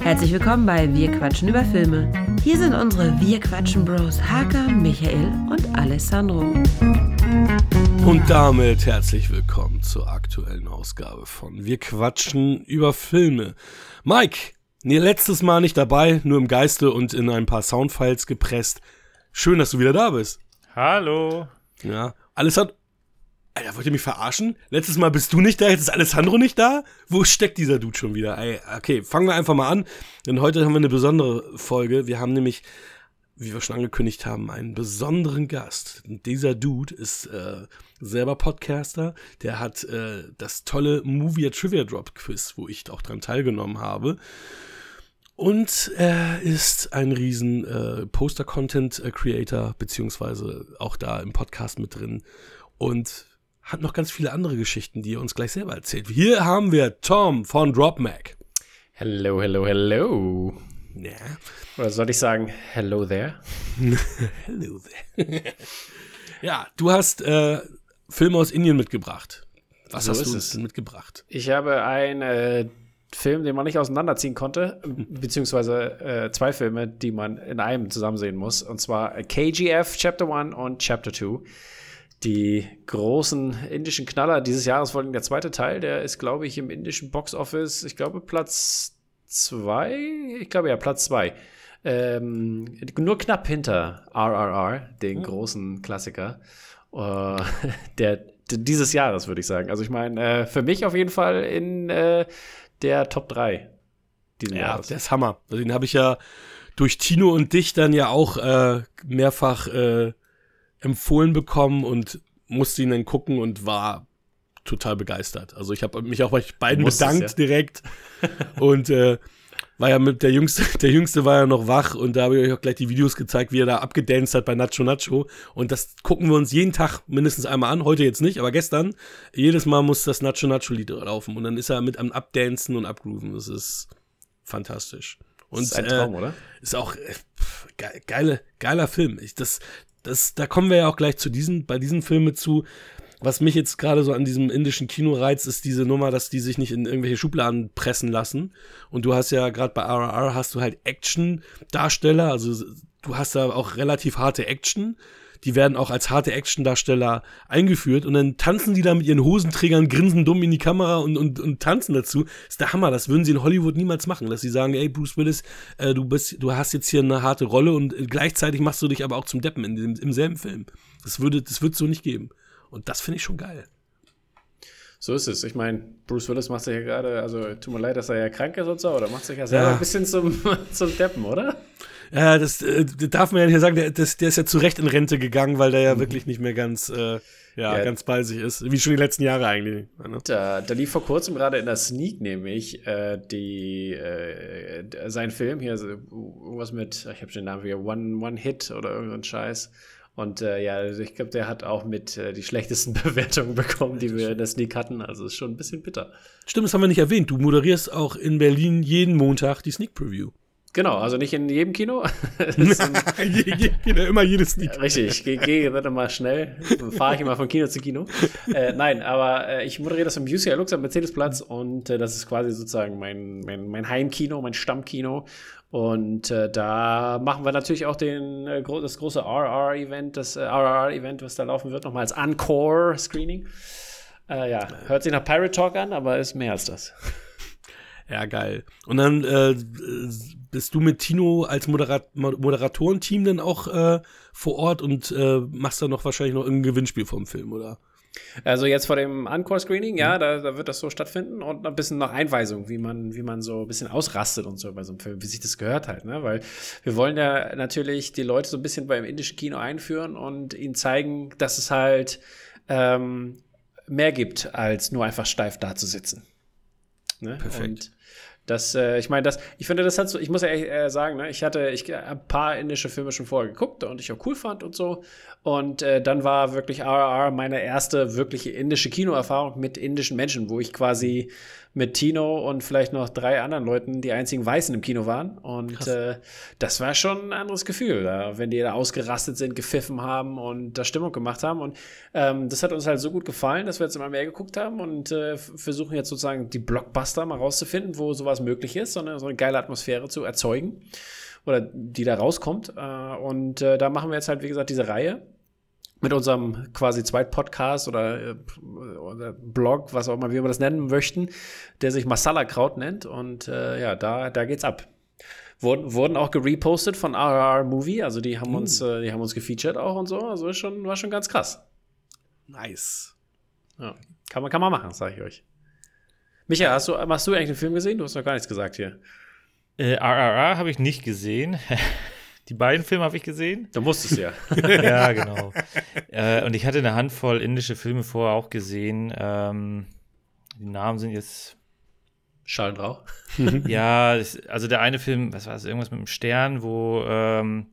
Herzlich willkommen bei Wir quatschen über Filme. Hier sind unsere Wir quatschen Bros Haka, Michael und Alessandro. Und damit herzlich willkommen zur aktuellen Ausgabe von Wir quatschen über Filme. Mike, nee, letztes Mal nicht dabei, nur im Geiste und in ein paar Soundfiles gepresst. Schön, dass du wieder da bist. Hallo. Ja, Alessandro. Alter, wollt ihr mich verarschen? Letztes Mal bist du nicht da, jetzt ist Alessandro nicht da? Wo steckt dieser Dude schon wieder? Ey, okay, fangen wir einfach mal an, denn heute haben wir eine besondere Folge. Wir haben nämlich, wie wir schon angekündigt haben, einen besonderen Gast. Dieser Dude ist äh, selber Podcaster, der hat äh, das tolle Movie Trivia Drop Quiz, wo ich auch dran teilgenommen habe. Und er ist ein riesen äh, Poster-Content-Creator, beziehungsweise auch da im Podcast mit drin. Und hat noch ganz viele andere Geschichten, die er uns gleich selber erzählt. Hier haben wir Tom von DropMac. Hello, hello, hello. Ja. Oder soll ich sagen, hello there? hello there. ja, du hast äh, Filme aus Indien mitgebracht. Was So hast du es. mitgebracht? Ich habe einen äh, Film, den man nicht auseinanderziehen konnte, beziehungsweise äh, zwei Filme, die man in einem zusammen sehen muss. Und zwar äh, KGF Chapter 1 und Chapter 2. Die großen indischen Knaller dieses Jahres, vor allem der zweite Teil, der ist, glaube ich, im indischen Boxoffice, ich glaube, Platz 2. Ich glaube ja, Platz 2. Ähm, nur knapp hinter RRR, den großen Klassiker. Äh, der, dieses Jahres, würde ich sagen. Also ich meine, äh, für mich auf jeden Fall in äh, der Top 3 diesen Ja, Jahres. der ist Hammer. Also den habe ich ja durch Tino und dich dann ja auch äh, mehrfach äh, empfohlen bekommen und musste ihn dann gucken und war total begeistert. Also ich habe mich auch bei beiden bedankt ja. direkt und äh, war ja mit der Jüngste, der Jüngste war ja noch wach und da habe ich euch auch gleich die Videos gezeigt, wie er da abgedanced hat bei Nacho Nacho und das gucken wir uns jeden Tag mindestens einmal an, heute jetzt nicht, aber gestern, jedes Mal muss das Nacho Nacho Lied laufen und dann ist er mit am Abdancen und Abgrooven, das ist fantastisch. Und das ist ein Traum, äh, oder? ist auch äh, geile, geiler Film. Ich, das, das, da kommen wir ja auch gleich zu diesen, bei diesen Filmen zu. Was mich jetzt gerade so an diesem indischen Kino reizt, ist diese Nummer, dass die sich nicht in irgendwelche Schubladen pressen lassen. Und du hast ja gerade bei RRR hast du halt Action-Darsteller, also du hast da auch relativ harte Action. Die werden auch als harte Action-Darsteller eingeführt und dann tanzen die da mit ihren Hosenträgern, grinsen dumm in die Kamera und, und, und tanzen dazu. ist der Hammer. Das würden sie in Hollywood niemals machen, dass sie sagen, ey, Bruce Willis, äh, du bist, du hast jetzt hier eine harte Rolle und äh, gleichzeitig machst du dich aber auch zum Deppen in dem, im selben Film. Das würde, das wird so nicht geben. Und das finde ich schon geil. So ist es. Ich meine, Bruce Willis macht sich ja gerade, also tut mir leid, dass er ja krank ist und so, oder macht sich ja selber Ja. ein bisschen zum, zum Deppen, oder? Ja, das, äh, darf man ja nicht sagen, der, das, der ist ja zu Recht in Rente gegangen, weil der ja wirklich nicht mehr ganz, äh, ja, Ja. ganz bei sich ist. Wie schon die letzten Jahre eigentlich. Ne? Da, da lief vor kurzem gerade in der Sneak nämlich äh, die, äh, sein Film hier, irgendwas mit, ich habe schon den Namen wieder, One, One Hit oder irgendein Scheiß. Und äh, ja, also ich glaube, der hat auch mit äh, die schlechtesten Bewertungen bekommen, die wir in der Sneak hatten. Also ist schon ein bisschen bitter. Stimmt, das haben wir nicht erwähnt. Du moderierst auch in Berlin jeden Montag die Sneak Preview. Genau, also nicht in jedem Kino. Jeder- immer jedes Sneak. Richtig, ich gehe geh gerade mal schnell. Dann fahre ich immer von Kino zu Kino. Äh, nein, aber äh, ich moderiere das im UCI Lux am Mercedesplatz und äh, das ist quasi sozusagen mein, mein, mein Heimkino, mein Stammkino. Und äh, da machen wir natürlich auch den, äh, das große RR-Event, das äh, RR-Event, was da laufen wird, nochmal als Encore-Screening. Ja, hört sich nach Pirate Talk an, aber ist mehr als das. Ja, geil. Und dann äh, bist du mit Tino als Moderat Mo- Moderatorenteam dann auch äh, vor Ort und äh, machst dann noch wahrscheinlich noch irgendein Gewinnspiel vom Film, oder? Also jetzt vor dem Encore-Screening, ja, da, da wird das so stattfinden und ein bisschen noch Einweisung, wie man, wie man so ein bisschen ausrastet und so bei so einem Film, wie sich das gehört halt, ne? Weil wir wollen ja natürlich die Leute so ein bisschen beim indischen Kino einführen und ihnen zeigen, dass es halt ähm, mehr gibt, als nur einfach steif da zu sitzen. Ne? Perfekt. Und das, äh, ich meine, das, ich finde, das hat so, ich muss ja ehrlich, äh, sagen, ne, ich hatte, ich ein paar indische Filme schon vorher geguckt und ich auch cool fand und so. Und äh, dann war wirklich RRR meine erste wirkliche indische Kinoerfahrung mit indischen Menschen, wo ich quasi mit Tino und vielleicht noch drei anderen Leuten die einzigen Weißen im Kino waren. Und äh, das war schon ein anderes Gefühl, wenn die da ausgerastet sind, gepfiffen haben und da Stimmung gemacht haben. Und ähm, das hat uns halt so gut gefallen, dass wir jetzt immer mehr geguckt haben und äh, versuchen jetzt sozusagen die Blockbuster mal rauszufinden, wo sowas möglich ist, sondern so eine geile Atmosphäre zu erzeugen oder die da rauskommt. Äh, und äh, da machen wir jetzt halt, wie gesagt, diese Reihe mit unserem quasi Zweitpodcast oder, äh, oder Blog, was auch immer wie wir das nennen möchten, der sich Masala Kraut nennt. Und äh, ja, da, da geht's ab. Wurden, wurden auch gerepostet von RR Movie, also die haben uns, äh, die haben uns gefeatured auch und so. Also ist schon, war schon ganz krass. Nice. Ja. Kann man, kann man machen, sage ich euch. Micha, hast du, hast du eigentlich den Film gesehen? Du hast noch gar nichts gesagt hier. Äh, RRR habe ich nicht gesehen. Die beiden Filme habe ich gesehen. Du musstest ja. ja, genau. äh, und ich hatte eine Handvoll indische Filme vorher auch gesehen. Ähm, die Namen sind jetzt. Schall und Rauch. ja, also der eine Film, was war das, irgendwas mit dem Stern, wo ähm,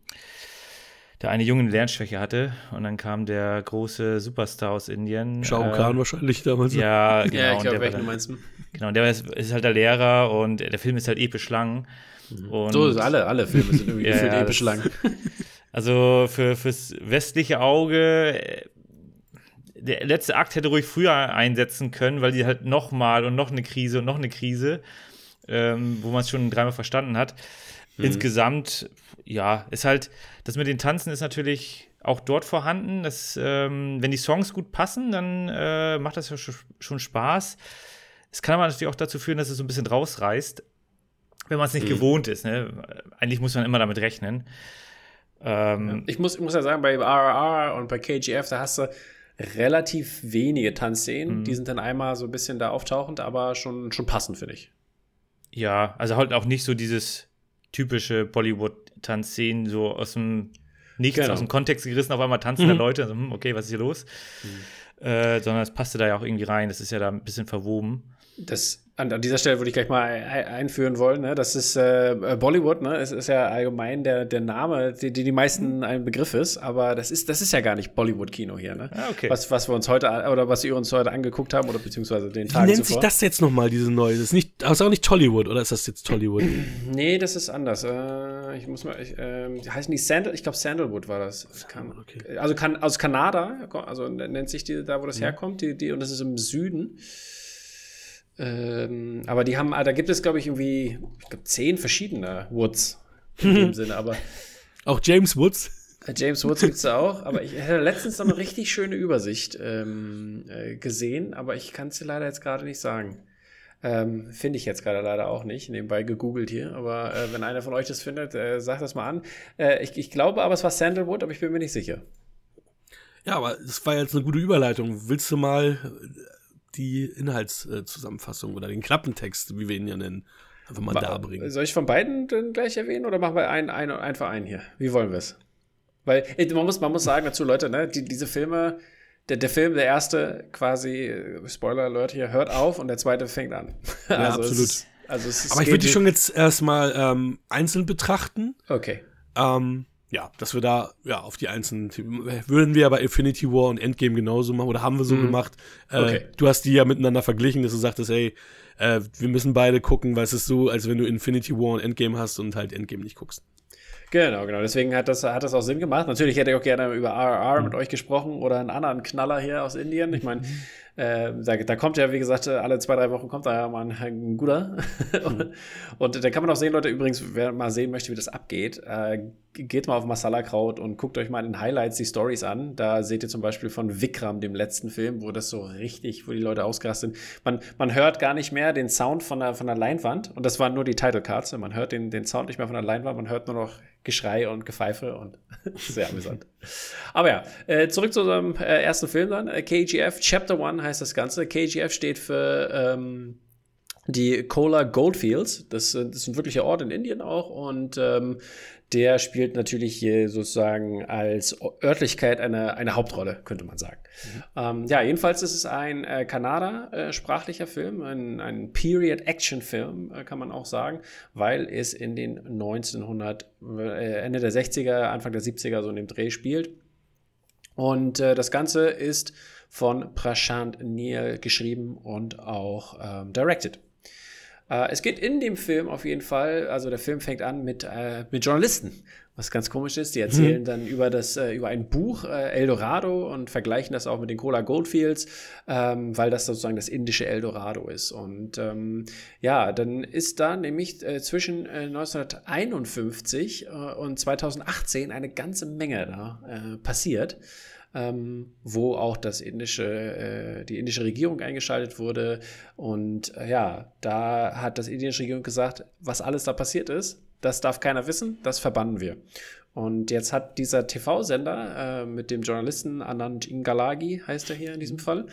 der eine Junge eine Lernschwäche hatte und dann kam der große Superstar aus Indien. Shao äh, Kahn wahrscheinlich damals. Ja, genau. ja, ich und glaube, der war welchen dann- du meinst. Genau, der ist, ist halt der Lehrer und der Film ist halt episch lang. Und So, alle, alle Filme sind irgendwie Ja, gefühlt ja, episch lang. Also für, fürs westliche Auge, äh, der letzte Akt hätte ruhig früher einsetzen können, weil die halt noch mal und noch eine Krise und noch eine Krise, ähm, wo man es schon dreimal verstanden hat. Insgesamt, ja, ist halt, das mit den Tanzen ist natürlich auch dort vorhanden. Das, ähm, wenn die Songs gut passen, dann äh, macht das ja schon, schon Spaß. Es kann aber natürlich auch dazu führen, dass es so ein bisschen rausreißt, wenn man es nicht gewohnt ist. Ne? Eigentlich muss man immer damit rechnen. Ähm, Ich muss, ich muss ja sagen, bei RRR und bei KGF, da hast du relativ wenige Tanzszenen. Mhm. Die sind dann einmal so ein bisschen da auftauchend, aber schon, schon passend, finde ich. Ja, also halt auch nicht so dieses typische Bollywood-Tanzszenen, so aus dem Nichts, Genau. aus dem Kontext gerissen, auf einmal tanzen da Leute, also, okay, was ist hier los? Äh, sondern es passte da ja auch irgendwie rein, das ist ja da ein bisschen verwoben. Das, an, an dieser Stelle würde ich gleich mal ei- einführen wollen. Ne? Das ist äh, Bollywood, ne? Es ist ja allgemein der, der Name, die, die die meisten ein Begriff ist, aber das ist, das ist ja gar nicht Bollywood-Kino hier, ne? Ah, okay. Was, was wir uns heute oder was wir uns heute angeguckt haben oder beziehungsweise den Wie Tag nennt zuvor. sich das jetzt nochmal, diese neue? Das ist, nicht, das ist auch nicht Tollywood, oder ist das jetzt Tollywood? Nee, das ist anders. Äh, ich muss mal, ich, ähm, heißen die Sandal? Ich glaube Sandalwood war das. Kann, okay. Also kann, aus Kanada, also nennt sich die da, wo das herkommt, die, die, und das ist im Süden. Ähm, aber die haben, da gibt es, glaube ich, irgendwie, ich glaube, zehn verschiedene Woods in dem Sinne. Aber Auch James Woods? äh, James Woods gibt es auch. Aber ich hätte letztens noch eine richtig schöne Übersicht ähm, äh, gesehen, aber ich kann es dir leider jetzt gerade nicht sagen. Ähm, Finde ich jetzt gerade leider auch nicht, nebenbei gegoogelt hier. Aber äh, wenn einer von euch das findet, äh, sagt das mal an. Äh, ich, ich glaube aber, es war Sandalwood, aber ich bin mir nicht sicher. Ja, aber das war jetzt eine gute Überleitung. Willst du mal die Inhaltszusammenfassung oder den Klappentext, wie wir ihn ja nennen, einfach mal darbringen? Soll ich von beiden dann gleich erwähnen oder machen wir einen, einen, einen für einen hier? Wie wollen wir es? Weil man muss, man muss sagen dazu, Leute, ne, die, diese Filme, der, der Film, der erste quasi, äh, Spoiler Alert hier, hört auf und der zweite fängt an. Ja, es absolut. ist- also es ist, Aber ich würde die schon jetzt erstmal ähm, einzeln betrachten. Okay. Ähm, ja, dass wir da ja auf die einzelnen würden wir ja bei Infinity War und Endgame genauso machen oder haben wir so gemacht. Äh, Okay. Du hast die ja miteinander verglichen, dass du sagtest, hey, äh, wir müssen beide gucken, weil es ist so, als wenn du Infinity War und Endgame hast und halt Endgame nicht guckst. Genau, genau. Deswegen hat das, hat das auch Sinn gemacht. Natürlich hätte ich auch gerne über RR mit euch gesprochen oder einen anderen Knaller hier aus Indien. Ich meine, äh, da, da kommt ja, wie gesagt, äh, alle zwei, drei Wochen kommt da ja mal ein, ein guter. und, und da kann man auch sehen, Leute, übrigens, wer mal sehen möchte, wie das abgeht, äh, geht mal auf Masala Kraut und guckt euch mal in den Highlights die Stories an. Da seht ihr zum Beispiel von Vikram, dem letzten Film, wo das so richtig, wo die Leute ausgerastet sind. Man, man hört gar nicht mehr den Sound von der, von der Leinwand und das waren nur die Title Cards. Man hört den, den Sound nicht mehr von der Leinwand, man hört nur noch Geschrei und Gepfeife und sehr amüsant. Aber ja, äh, zurück zu unserem äh, ersten Film dann. Äh, KGF, Chapter Heißt das Ganze. KGF steht für ähm, die Cola Goldfields. Das, sind- das ist ein wirklicher Ort in Indien auch und ähm, der spielt natürlich hier sozusagen als Örtlichkeit eine, eine Hauptrolle, könnte man sagen. Ähm, ja, jedenfalls ist es ein äh, Kanada-sprachlicher Film, ein, ein Period-Action-Film, äh, kann man auch sagen, weil es in den 1900, äh, Ende der 60er, Anfang der 70er so in dem Dreh spielt. Und äh, das Ganze ist von Prashant Neal geschrieben und auch ähm, directed. Äh, es geht in dem Film auf jeden Fall, also der Film fängt an mit, äh, mit Journalisten, was ganz komisch ist. Die erzählen mhm. dann über das, äh, über ein Buch, äh, Eldorado, und vergleichen das auch mit den Cola Goldfields, ähm, weil das sozusagen das indische Eldorado ist. Und ähm, ja, dann ist da nämlich äh, zwischen 1951 äh, und 2018 eine ganze Menge da passiert ähm, wo auch das indische, äh, die indische Regierung eingeschaltet wurde. Und äh, ja, da hat das indische Regierung gesagt, was alles da passiert ist, das darf keiner wissen, das verbannen wir. Und jetzt hat dieser TV-Sender äh, mit dem Journalisten Anand Ingalagi, heißt er hier in diesem Fall,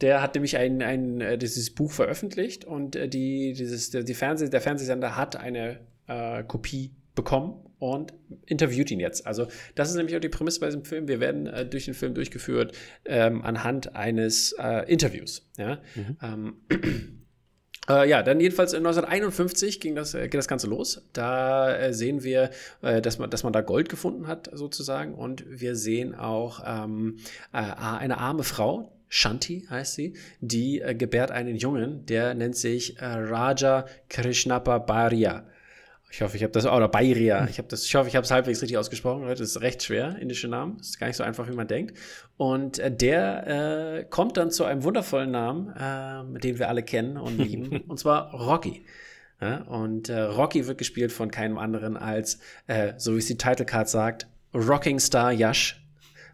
der hat nämlich ein, ein, äh, dieses Buch veröffentlicht und äh, die, dieses, die Fernseh, der Fernsehsender hat eine äh, Kopie bekommen und interviewt ihn jetzt. Also das ist nämlich auch die Prämisse bei diesem Film. Wir werden äh, durch den Film durchgeführt ähm, anhand eines äh, Interviews. Ja? Mhm. Ähm, äh, ja, dann jedenfalls 1951 ging das, äh, geht das Ganze los. Da äh, sehen wir, äh, dass, man, dass man da Gold gefunden hat, sozusagen. Und wir sehen auch ähm, eine arme Frau, Shanti heißt sie, die gebärt einen Jungen, der nennt sich Raja Krishnapa Bharia. Ich hoffe, ich habe das, oder Bayria. Ich habe das, ich hoffe, ich habe es halbwegs richtig ausgesprochen. Das ist recht schwer, indische Namen. Das ist gar nicht so einfach, wie man denkt. Und äh, der äh, kommt dann zu einem wundervollen Namen, äh, den wir alle kennen und lieben, und zwar Rocky. Ja, und äh, Rocky wird gespielt von keinem anderen als, äh, so wie es die Title Card sagt, Rocking Star Yash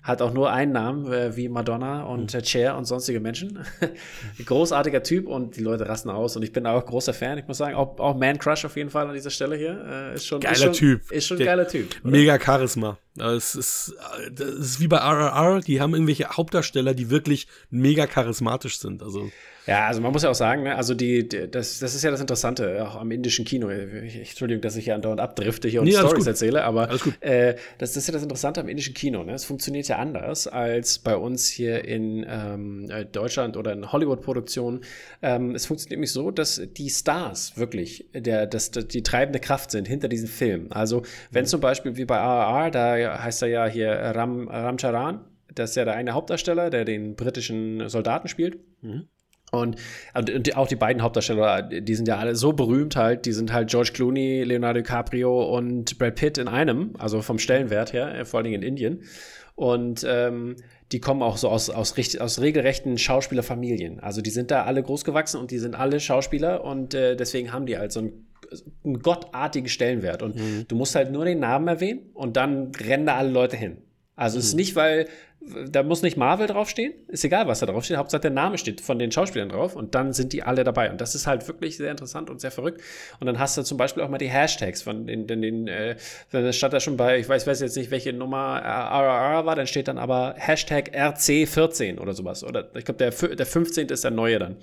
hat auch nur einen Namen, äh, wie Madonna und äh, Cher und sonstige Menschen. Großartiger Typ und die Leute rasten aus. Und ich bin auch großer Fan. Ich muss sagen, auch, auch Man Crush auf jeden Fall an dieser Stelle hier. Äh, ist schon, geiler ist schon, Typ. Ist schon ein geiler Typ. Oder? Mega Charisma. Es ist, das ist wie bei RRR, die haben irgendwelche Hauptdarsteller, die wirklich mega charismatisch sind. Also ja, also man muss ja auch sagen, ne, also die, die, das, das ist ja das Interessante, auch am indischen Kino. Ich, Entschuldigung, dass ich hier andauernd abdrifte hier und nee, Stories erzähle, aber äh, das, das ist ja das Interessante am indischen Kino. Ne? Es funktioniert ja anders als bei uns hier in ähm, äh, Deutschland oder in Hollywood-Produktionen. Ähm, es funktioniert nämlich so, dass die Stars wirklich der, das, die treibende Kraft sind hinter diesen Filmen. Also wenn mhm. zum Beispiel wie bei RRR, da heißt er ja hier Ram, Ramcharan, das ist ja der eine Hauptdarsteller, der den britischen Soldaten spielt. Mhm. Und, und, auch die beiden Hauptdarsteller, die sind ja alle so berühmt halt, die sind halt George Clooney, Leonardo DiCaprio und Brad Pitt in einem, also vom Stellenwert her, äh, vor allen Dingen in Indien. Und ähm, die kommen auch so aus, aus, aus regelrechten Schauspielerfamilien. Also die sind da alle großgewachsen und die sind alle Schauspieler und äh, deswegen haben die halt so einen, einen gottartigen Stellenwert. Und mhm. du musst halt nur den Namen erwähnen und dann rennen da alle Leute hin. Also mhm. es ist mhm. nicht, weil da muss nicht Marvel draufstehen, ist egal, was da draufsteht. Hauptsache der Name steht von den Schauspielern drauf und dann sind die alle dabei. Und das ist halt wirklich sehr interessant und sehr verrückt. Und dann hast du zum Beispiel auch mal die Hashtags von den, den, den äh, dann stand da schon bei, ich weiß, weiß jetzt nicht, welche Nummer RRR war, dann steht dann aber Hashtag RC14 oder sowas. Oder ich glaube, der, der 15. ist der neue dann.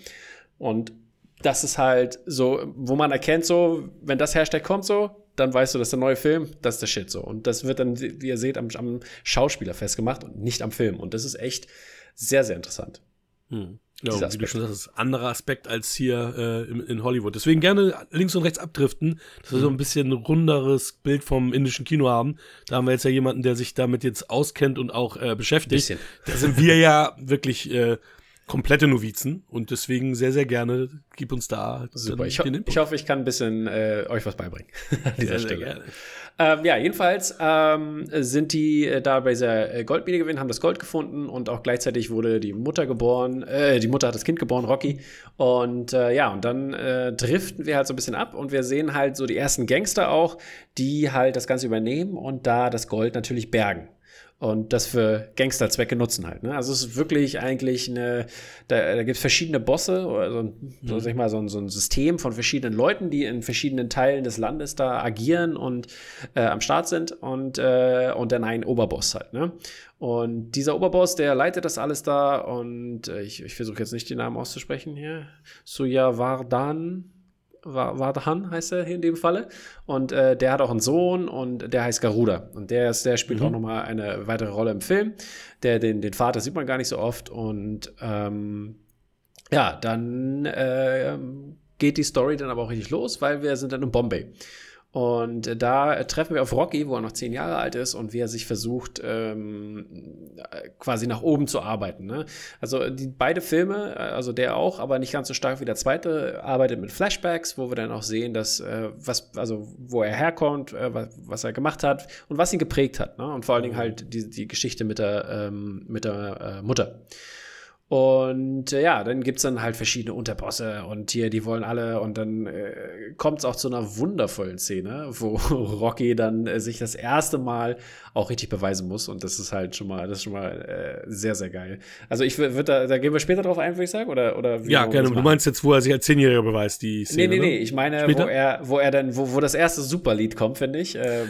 Und das ist halt so, wo man erkennt, so, wenn das Hashtag kommt, so, dann weißt du, das ist der neue Film, das ist der Shit so. Und das wird dann, wie ihr seht, am, am Schauspieler festgemacht und nicht am Film. Und das ist echt sehr, sehr interessant. Hm. Ja, wie du schon sagst, ist ein anderer Aspekt als hier äh, in, in, Hollywood. Deswegen gerne links und rechts abdriften, dass wir so ein bisschen ein runderes Bild vom indischen Kino haben. Da haben wir jetzt ja jemanden, der sich damit jetzt auskennt und auch äh, beschäftigt. Bisschen. Da sind wir ja wirklich äh, komplette Novizen und deswegen sehr, sehr gerne, gib uns da Super. Ich, ho ich, hoffe, ich kann ein bisschen äh, euch was beibringen an dieser sehr, Stelle. Sehr ähm, ja, jedenfalls ähm, sind die äh, da bei dieser äh, Goldmine gewinnen, haben das Gold gefunden und auch gleichzeitig wurde die Mutter geboren, äh, die Mutter hat das Kind geboren, Rocky. Und äh, ja, und dann äh, driften wir halt so ein bisschen ab und wir sehen halt so die ersten Gangster auch, die halt das Ganze übernehmen und da das Gold natürlich bergen und das für Gangsterzwecke nutzen halt. Ne? Also es ist wirklich eigentlich eine, da, da gibt es verschiedene Bosse oder so, ein, so, mhm. sag ich mal, so, ein, so ein System von verschiedenen Leuten, die in verschiedenen Teilen des Landes da agieren und äh, am Start sind und, äh, und dann ein Oberboss halt. Ne? Und dieser Oberboss, der leitet das alles da und äh, ich, ich versuche jetzt nicht die Namen auszusprechen hier. Suyavardan Vardhan heißt er hier in dem Falle. Und äh, der hat auch einen Sohn und der heißt Garuda. Und der, ist, der spielt mhm. auch nochmal eine weitere Rolle im Film. Der, den, den Vater sieht man gar nicht so oft. Und ähm, ja, dann äh, geht die Story dann aber auch richtig los, weil wir sind dann in Bombay. Und da treffen wir auf Rocky, wo er noch zehn Jahre alt ist und wie er sich versucht, ähm, quasi nach oben zu arbeiten. Ne? Also die beide Filme, äh, also der auch, aber nicht ganz so stark wie der zweite, arbeitet mit Flashbacks, wo wir dann auch sehen, dass äh, was, also wo er herkommt, äh, was, was, er gemacht hat und was ihn geprägt hat. Ne? Und vor allen Dingen halt die, die Geschichte mit der, ähm, mit der äh, Mutter. Und äh, ja, dann gibt es dann halt verschiedene Unterbosse und hier, die wollen alle. Und dann äh, kommt es auch zu einer wundervollen Szene, wo Rocky dann äh, sich das erste Mal auch richtig beweisen muss. Und das ist halt schon mal, das ist schon mal äh, sehr, sehr geil. Also ich würde da, da gehen wir später drauf ein, würde ich sagen, oder, oder Ja, gerne. Du meinst jetzt, wo er sich als Zehnjähriger beweist, die Szene, Nee, nee, nee. Ich meine, wo er, wo er dann, wo, wo das erste Superlied kommt, finde ich. Äh,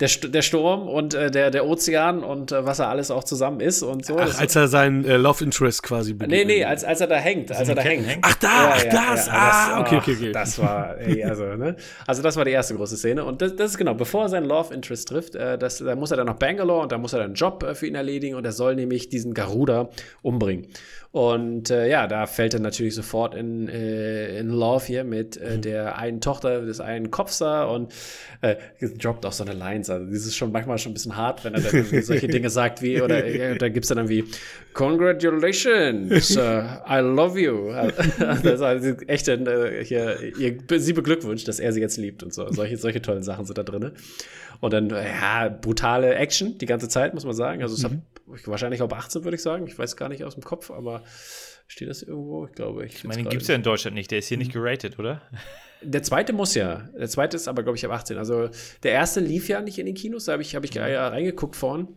der, der Sturm und äh, der, der Ozean und äh, was er alles auch zusammen ist und so. Ach, als er seinen äh, Love Interest quasi begegnet. Nee, nee, als, als er da hängt, als er da hängt. hängt. Ach, da, ja, ach, ja, das, ja, ah, okay, okay, okay. Das war, ey, also, ne? Also das war die erste große Szene und das, das ist genau, bevor er seinen Love Interest trifft, äh, das, da muss er dann nach Bangalore und da muss er dann einen Job äh, für ihn erledigen und er soll nämlich diesen Garuda umbringen. Und äh, ja, da fällt er natürlich sofort in, äh, in Love hier mit äh, mhm. der einen Tochter des einen Kopfs da und äh, droppt auch so eine Lines. Also, das ist schon manchmal schon ein bisschen hart, wenn er dann solche Dinge sagt wie, oder äh, da gibt es dann wie Congratulations, uh, I love you. das ist also echt äh, hier, ihr, sie beglückwünscht, dass er sie jetzt liebt und so. Solche, solche tollen Sachen sind da drin. Und dann, ja, brutale Action die ganze Zeit, muss man sagen. Also, es mhm. hat wahrscheinlich auch 18, würde ich sagen. Ich weiß gar nicht aus dem Kopf, aber steht das irgendwo? Ich glaube, ich. Ich meine, den gibt es ja in Deutschland nicht. Der ist hier nicht geratet, oder? Der zweite muss ja. Der zweite ist aber, glaube ich, ab 18. Also, der erste lief ja nicht in den Kinos. Da habe ich, hab ich ja reingeguckt vorhin.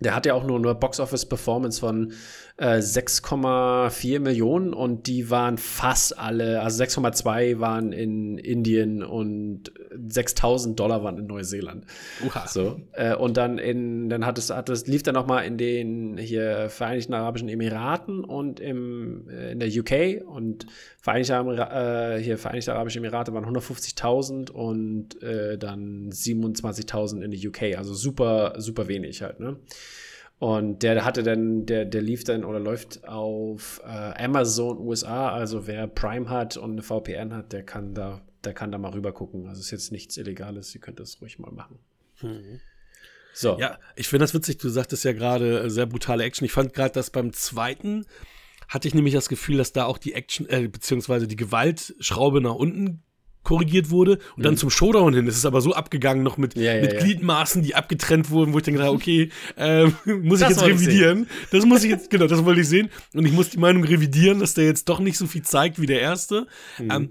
Der hat ja auch nur eine Box-Office-Performance von äh, 6,4 Millionen und die waren fast alle, also 6,2 waren in Indien und 6000 Dollar waren in Neuseeland. Uha. So, äh, und dann in, dann hat es, hat es, lief dann noch mal in den hier Vereinigten Arabischen Emiraten und im, äh, in der UK und Vereinigte, äh, hier Vereinigte Arabische Emirate waren 150.000 und äh, dann 27.000 in der UK, also super, super wenig halt, ne? Und der hatte dann, der, der lief dann oder läuft auf äh, Amazon USA. Also wer Prime hat und eine VPN hat, der kann da, der kann da mal rüber gucken. Also ist jetzt nichts Illegales, ihr könnt das ruhig mal machen. Mhm. So. Ja, ich finde das witzig, du sagtest ja gerade äh, sehr brutale Action. Ich fand gerade, dass beim zweiten hatte ich nämlich das Gefühl, dass da auch die Action, äh, beziehungsweise die Gewaltschraube nach unten korrigiert wurde und mhm. dann zum Showdown hin. Es ist aber so abgegangen noch mit, ja, ja, mit ja. Gliedmaßen, die abgetrennt wurden, wo ich dann gedacht okay, äh, muss ich jetzt revidieren. Ich das muss ich jetzt, genau, das wollte ich sehen. Und ich muss die Meinung revidieren, dass der jetzt doch nicht so viel zeigt wie der erste. Mhm. Ähm,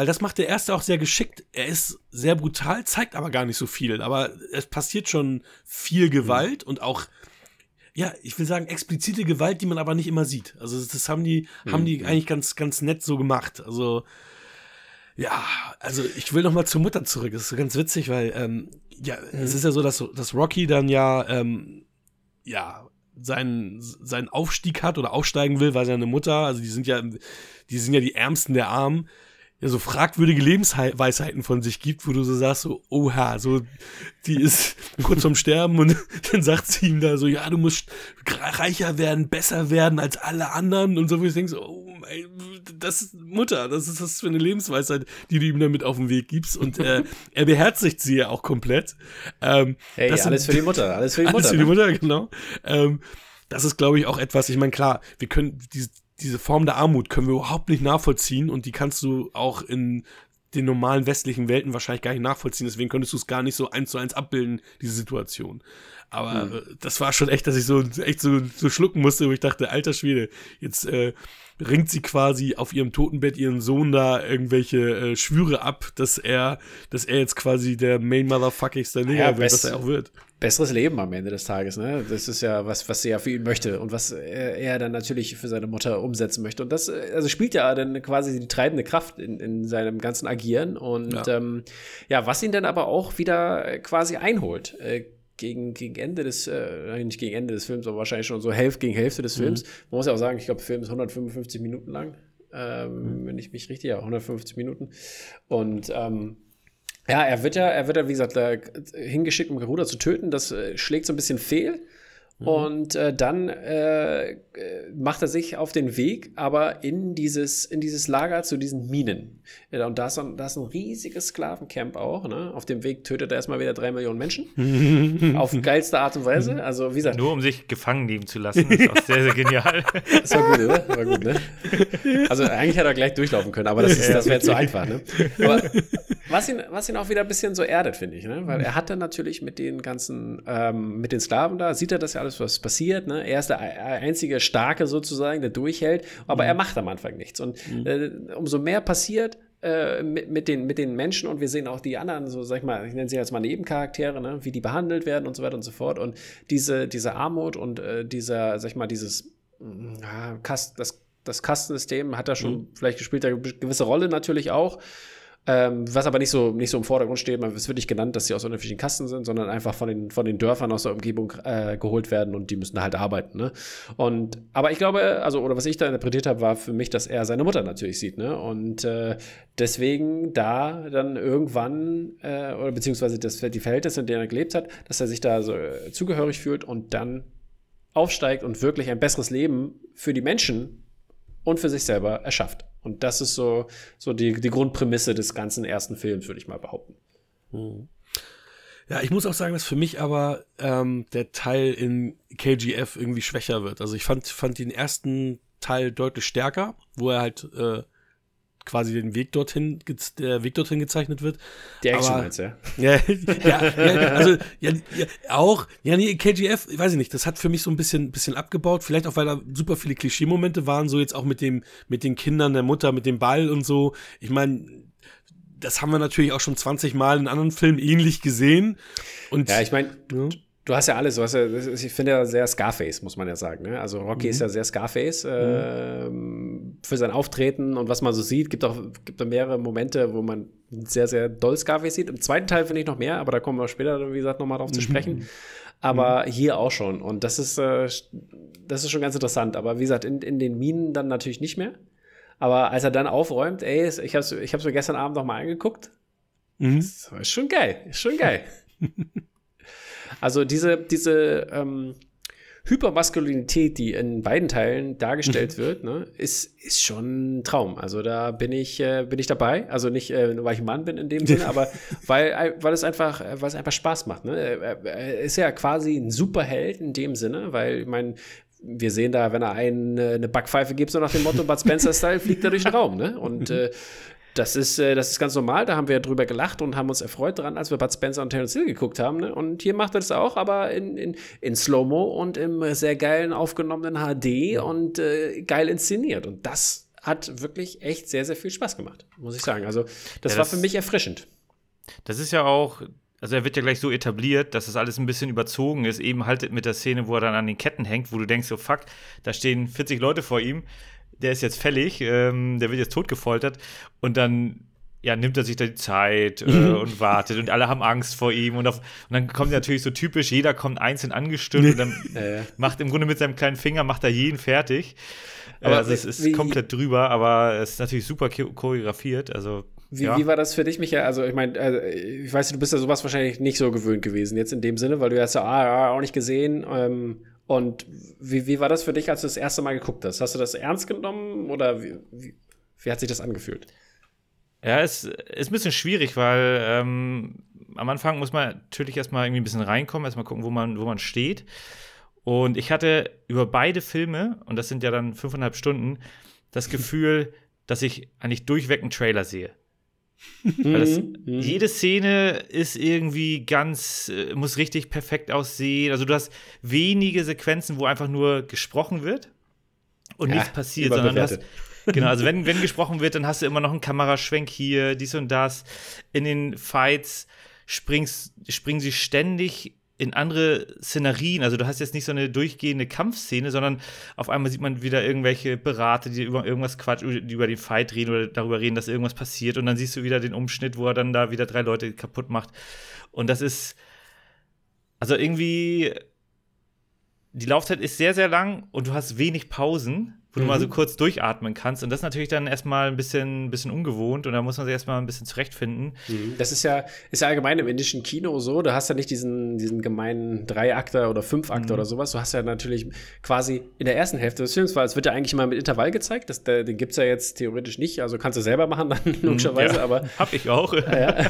weil das macht der erste auch sehr geschickt. Er ist sehr brutal, zeigt aber gar nicht so viel. Aber es passiert schon viel Gewalt mhm. und auch ja, ich will sagen, explizite Gewalt, die man aber nicht immer sieht. Also das haben die, mhm. haben die eigentlich ganz, ganz nett so gemacht. Also ja, also ich will noch mal zur Mutter zurück. Das ist ganz witzig, weil ähm, ja, mhm. es ist ja so, dass, dass Rocky dann ja ähm, ja seinen, seinen Aufstieg hat oder aufsteigen will, weil seine Mutter, also die sind ja, die sind ja die Ärmsten der Armen, ja so fragwürdige Lebensweisheiten von sich gibt, wo du so sagst, so, oha, so, die ist kurz vorm Sterben und dann sagt sie ihm da so, ja, du musst reicher werden, besser werden als alle anderen und so, wo ich denke so, oh mein, das ist Mutter, das ist das für eine Lebensweisheit, die du ihm damit auf den Weg gibst und äh, er beherzigt sie ja auch komplett. Ähm, hey, alles für die Mutter, alles für die Mutter. Alles für die ne? Mutter, genau. Ähm, das ist, glaube ich, auch etwas, ich meine, klar, wir können diese diese Form der Armut können wir überhaupt nicht nachvollziehen und die kannst du auch in den normalen westlichen Welten wahrscheinlich gar nicht nachvollziehen. Deswegen könntest du es gar nicht so eins zu eins abbilden, diese Situation. Aber mhm. das war schon echt, dass ich so echt so, so schlucken musste, wo ich dachte, alter Schwede, jetzt äh, ringt sie quasi auf ihrem Totenbett ihren Sohn da irgendwelche äh, Schwüre ab, dass er, dass er jetzt quasi der Main Motherfuckigste Nigger ja, wird, was er auch wird besseres Leben am Ende des Tages. Ne? Das ist ja was, was sie ja für ihn möchte und was er dann natürlich für seine Mutter umsetzen möchte. Und das also spielt ja dann quasi die treibende Kraft in, in seinem ganzen Agieren. Und ja. Ähm, ja, was ihn dann aber auch wieder quasi einholt. Äh, gegen, gegen Ende des, äh, nicht gegen Ende des Films, aber wahrscheinlich schon so Hälfte gegen Hälfte des mhm. Films. Man muss ja auch sagen, ich glaube, der Film ist 155 Minuten lang. Ähm, mhm. Wenn ich mich richtig, ja, 150 Minuten. Und ähm, ja, er wird ja, er wird ja, wie gesagt, hingeschickt, um Garuda zu töten. Das äh, schlägt so ein bisschen fehl. Und äh, dann äh, äh, macht er sich auf den Weg, aber in dieses, in dieses Lager zu diesen Minen. Und da ist, ein, da ist ein riesiges Sklavencamp auch. Ne? Auf dem Weg tötet er erstmal wieder drei Millionen Menschen. auf geilste Art und Weise. Also, wie gesagt. Nur um sich gefangen nehmen zu lassen. Ist auch sehr, sehr genial. Das war gut, oder? War gut, ne? Also, eigentlich hätte er gleich durchlaufen können, aber das, ist- das wäre zu einfach, ne? Aber was ihn, was ihn auch wieder ein bisschen so erdet, finde ich, ne? Weil er hat dann natürlich mit den ganzen, ähm, mit den Sklaven da, sieht er das ja alles, was passiert, ne? Er ist der ei- einzige Starke sozusagen, der durchhält, aber er macht am Anfang nichts. Und äh, umso mehr passiert, äh, mit, mit, den, mit den Menschen und wir sehen auch die anderen, so sag ich mal, ich nenne sie jetzt mal Nebencharaktere, ne? wie die behandelt werden und so weiter und so fort. Und diese, diese Armut und äh, dieser, sag ich mal, dieses ja, Kast, das, das Kastensystem hat da schon vielleicht gespielt, eine gewisse Rolle natürlich auch. Ähm, was aber nicht so, nicht so im Vordergrund steht, es wird nicht genannt, dass sie aus unterschiedlichen Kasten sind, sondern einfach von den, von den Dörfern aus der Umgebung äh, geholt werden und die müssen halt arbeiten. Ne? Und, aber ich glaube, also, oder was ich da interpretiert habe, war für mich, dass er seine Mutter natürlich sieht. Ne? Und äh, deswegen da dann irgendwann, äh, oder beziehungsweise das, die Verhältnisse, in denen er gelebt hat, dass er sich da so äh, zugehörig fühlt und dann aufsteigt und wirklich ein besseres Leben für die Menschen und für sich selber erschafft. Und das ist so, so die, die Grundprämisse des ganzen ersten Films, würde ich mal behaupten. Ja, ich muss auch sagen, dass für mich aber ähm, der Teil in KGF irgendwie schwächer wird. Also ich fand, fand den ersten Teil deutlich stärker, wo er halt äh, quasi den Weg dorthin, der Weg dorthin gezeichnet wird. Die Action Aber- meinst ja? Ja, ja, ja also ja, ja, auch, ja, nee, KGF, ich weiß ich nicht, das hat für mich so ein bisschen, bisschen abgebaut, vielleicht auch, weil da super viele Klischee-Momente waren, so jetzt auch mit dem, mit den Kindern der Mutter, mit dem Ball und so. Ich meine, das haben wir natürlich auch schon 20 Mal in anderen Filmen ähnlich gesehen. Und Ja, ich meine, Ja. Du hast ja alles. Hast ja, ich finde ja sehr Scarface, muss man ja sagen. Ne? Also Rocky ist ja sehr Scarface ähm, für sein Auftreten und was man so sieht. Gibt auch gibt da mehrere Momente, wo man sehr, sehr doll Scarface sieht. Im zweiten Teil finde ich noch mehr, aber da kommen wir später, wie gesagt, nochmal drauf zu sprechen. Aber hier auch schon. Und das ist, äh, das ist schon ganz interessant. Aber wie gesagt, in, in den Minen dann natürlich nicht mehr. Aber als er dann aufräumt, ey, ich habe es ich hab's mir gestern Abend noch mal angeguckt. Mhm. Das ist schon geil, ist schon geil. also diese, diese ähm, Hypermaskulinität, die in beiden Teilen dargestellt wird, ne, ist, ist schon ein Traum. Also da bin ich, äh, bin ich dabei. Also nicht, äh, nur weil ich ein Mann bin in dem Sinne, aber weil, weil es einfach, äh, weil es einfach Spaß macht. Ne? Er, er ist ja quasi ein Superheld in dem Sinne, weil ich meine, wir sehen da, wenn er einen äh, eine Backpfeife gibt, so nach dem Motto Bud Spencer-Style, fliegt er durch den Raum. Ne? Und äh, das ist, äh, das ist ganz normal, da haben wir drüber gelacht und haben uns erfreut dran, als wir Bud Spencer und Terence Hill geguckt haben. Ne? Und hier macht er das auch, aber in, in, in Slow-Mo und im äh, sehr geilen aufgenommenen HD und äh, geil inszeniert. Und das hat wirklich echt sehr, sehr viel Spaß gemacht, muss ich sagen. Also, das Ja, war das- für mich erfrischend. Das ist ja auch, also er wird ja gleich so etabliert, dass das alles ein bisschen überzogen ist, eben halt mit der Szene, wo er dann an den Ketten hängt, wo du denkst, so fuck, da stehen 40 Leute vor ihm, der ist jetzt fällig, ähm, der wird jetzt totgefoltert und dann ja, nimmt er sich da die Zeit äh, und wartet und alle haben Angst vor ihm und, auf, und dann kommt natürlich so typisch, jeder kommt einzeln angestürmt und dann Äh, macht im Grunde mit seinem kleinen Finger, macht er jeden fertig. Aber Aber also es ist wie- komplett drüber, aber es ist natürlich super cho- choreografiert, also Wie, ja. wie war das für dich, Michael? Also, ich meine, äh, ich weiß, du bist ja sowas wahrscheinlich nicht so gewöhnt gewesen, jetzt in dem Sinne, weil du hast ja ah, auch nicht gesehen. Ähm, und wie, wie war das für dich, als du das erste Mal geguckt hast? Hast du das ernst genommen oder wie, wie, wie hat sich das angefühlt? Ja, es ist ein bisschen schwierig, weil ähm, am Anfang muss man natürlich erstmal irgendwie ein bisschen reinkommen, erstmal gucken, wo man, wo man steht. Und ich hatte über beide Filme, und das sind ja dann fünfeinhalb Stunden, das Gefühl, dass ich eigentlich durchweg einen Trailer sehe. Das, Mhm. jede Szene ist irgendwie ganz, äh, muss richtig perfekt aussehen. Also du hast wenige Sequenzen, wo einfach nur gesprochen wird und Ja, nichts passiert, sondern du hast, genau, also wenn, wenn gesprochen wird, dann hast du immer noch einen Kameraschwenk hier, dies und das. In den Fights springst, springen sie ständig in andere Szenarien. Also du hast jetzt nicht so eine durchgehende Kampfszene, sondern auf einmal sieht man wieder irgendwelche Berater, die über irgendwas Quatsch, die über den Fight reden oder darüber reden, dass irgendwas passiert. Und dann siehst du wieder den Umschnitt, wo er dann da wieder drei Leute kaputt macht. Und das ist, also irgendwie, die Laufzeit ist sehr, sehr lang und du hast wenig Pausen. Wo du mal so kurz durchatmen kannst. Und das ist natürlich dann erstmal ein bisschen, bisschen ungewohnt und da muss man sich erstmal ein bisschen zurechtfinden. Das ist ja, ist ja allgemein im indischen Kino so. Du hast ja nicht diesen, diesen gemeinen Dreiakter oder Fünfakter oder sowas. Du hast ja natürlich quasi in der ersten Hälfte des Films, weil es wird ja eigentlich immer mit Intervall gezeigt. Das, den gibt es ja jetzt theoretisch nicht. Also kannst du selber machen, dann logischerweise, Ja, aber Hab ich auch. ja,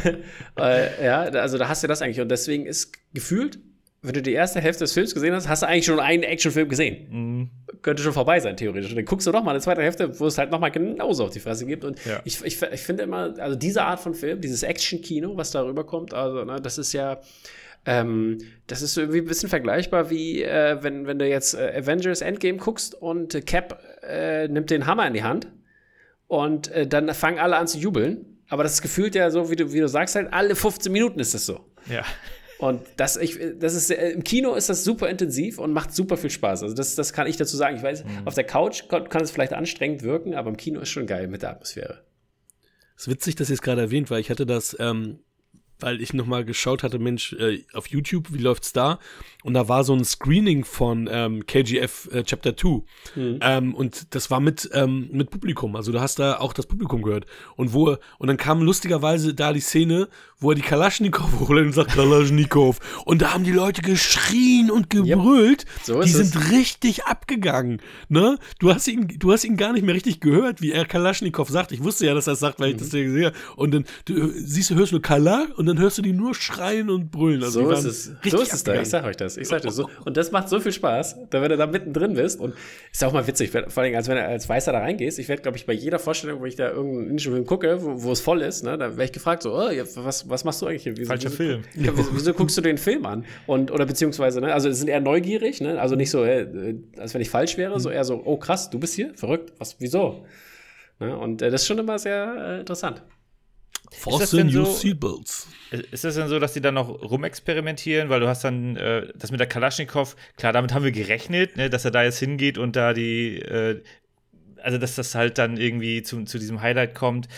äh, ja, also da hast du das eigentlich. Und deswegen ist gefühlt, wenn du die erste Hälfte des Films gesehen hast, hast du eigentlich schon einen Actionfilm gesehen. Mhm. Könnte schon vorbei sein, theoretisch. Und dann guckst du doch mal eine zweite Hälfte, wo es halt noch mal genauso auf die Fresse gibt. Und Ja. ich, ich, ich finde immer, also diese Art von Film, dieses Action-Kino, was da rüberkommt, also, ne, das ist ja. Ähm, das ist irgendwie ein bisschen vergleichbar wie äh, wenn, wenn du jetzt äh, Avengers Endgame guckst und äh, Cap äh, nimmt den Hammer in die Hand und äh, dann fangen alle an zu jubeln. Aber das ist gefühlt ja so, wie du, wie du sagst, halt alle 15 Minuten ist das so. Ja. Und das, ich, das ist, äh, im Kino ist das super intensiv und macht super viel Spaß. Also das, das kann ich dazu sagen. Ich weiß, auf der Couch kann, kann es vielleicht anstrengend wirken, aber im Kino ist schon geil mit der Atmosphäre. Es ist witzig, dass ihr es gerade erwähnt, weil ich hatte das, ähm, weil ich nochmal geschaut hatte, Mensch, äh, auf YouTube, wie läuft's da? Und da war so ein Screening von ähm, KGF äh, Chapter 2. Ähm, und das war mit, ähm, mit Publikum. Also du hast da auch das Publikum gehört. Und wo, und dann kam lustigerweise da die Szene, wo er die Kalaschnikow holt und sagt Kalaschnikow. Und da haben die Leute geschrien und gebrüllt. So die ist es. sind richtig abgegangen. Ne? Du hast ihn, du hast ihn gar nicht mehr richtig gehört, wie er Kalaschnikow sagt. Ich wusste ja, dass er es sagt, weil ich das gesehen habe. Und dann du, siehst du, hörst du Kala und dann hörst du die nur schreien und brüllen. Also So ist es. So ist es da. Ich sag euch das. Ich sag das so. Und das macht so viel Spaß, wenn du da mittendrin bist. Und ist ja auch mal witzig, vor allem als wenn du als Weißer da reingehst. Ich werde, glaube ich, bei jeder Vorstellung, wo ich da irgendeinen indischen Film gucke, wo, wo es voll ist, ne, da werde ich gefragt, so, oh, was, was machst du eigentlich hier? Wieso, Falscher wieso, Film. Ja, wieso, wieso guckst du den Film an? Und, oder beziehungsweise, ne, also es sind eher neugierig, ne, also nicht so, äh, als wenn ich falsch wäre, so eher so, oh krass, du bist hier? Verrückt? Was, wieso? Ne, und äh, das ist schon immer sehr äh, interessant. Fasten denn your so- seatbelts. Ist das denn so, dass die dann noch rumexperimentieren? Weil du hast dann äh, das mit der Kalaschnikow, klar, damit haben wir gerechnet, ne, dass er da jetzt hingeht und da die, äh, also dass das halt dann irgendwie zu, zu diesem Highlight kommt.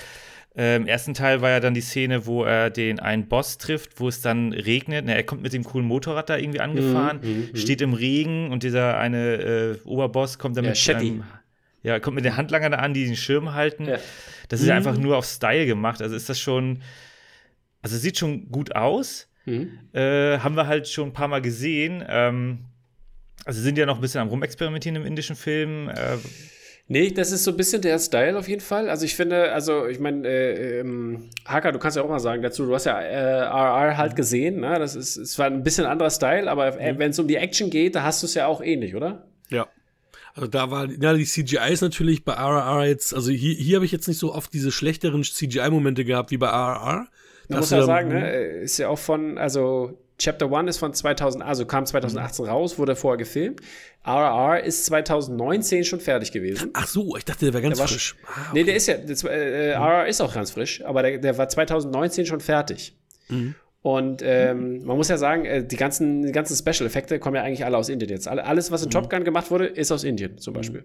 Äh, Im ersten Teil war ja dann die Szene, wo er den einen Boss trifft, wo es dann regnet. Ne, er kommt mit dem coolen Motorrad da irgendwie angefahren, steht im Regen und dieser eine äh, Oberboss kommt dann Ja, mit Shetty. einem, ja, kommt mit den Handlangern da an, die den Schirm halten. Ja. Das ist ja einfach nur auf Style gemacht. Also ist das schon, also sieht schon gut aus. Mhm. Äh, haben wir halt schon ein paar Mal gesehen. Ähm, also sind ja noch ein bisschen am Rumexperimentieren im indischen Film. Äh, Nee, das ist so ein bisschen der Style auf jeden Fall. Also ich finde, also ich meine, äh, ähm, Haka, du kannst ja auch mal sagen dazu, du hast ja äh, RR halt gesehen, ne? Das ist, es war ein bisschen anderer Style, aber äh, wenn es um die Action geht, da hast du es ja auch ähnlich, oder? Also da war, ja, die CGI ist natürlich bei RRR jetzt, also hier, hier habe ich jetzt nicht so oft diese schlechteren CGI-Momente gehabt wie bei RRR. Man muss ja sagen, ne, äh, ist ja auch von, also Chapter 1 ist von 2000, also kam 2018 raus, wurde vorher gefilmt. RR ist 2019 schon fertig gewesen. Ach so, ich dachte, der wäre ganz Der frisch. Ah, Nee, der ist ja, das, äh, äh, RR ist auch ganz frisch, aber der, der war 2019 schon fertig. Und ähm, man muss ja sagen, äh, die ganzen, die ganzen Special-Effekte kommen ja eigentlich alle aus Indien jetzt. Alle, alles, was in Top Gun gemacht wurde, ist aus Indien zum Beispiel.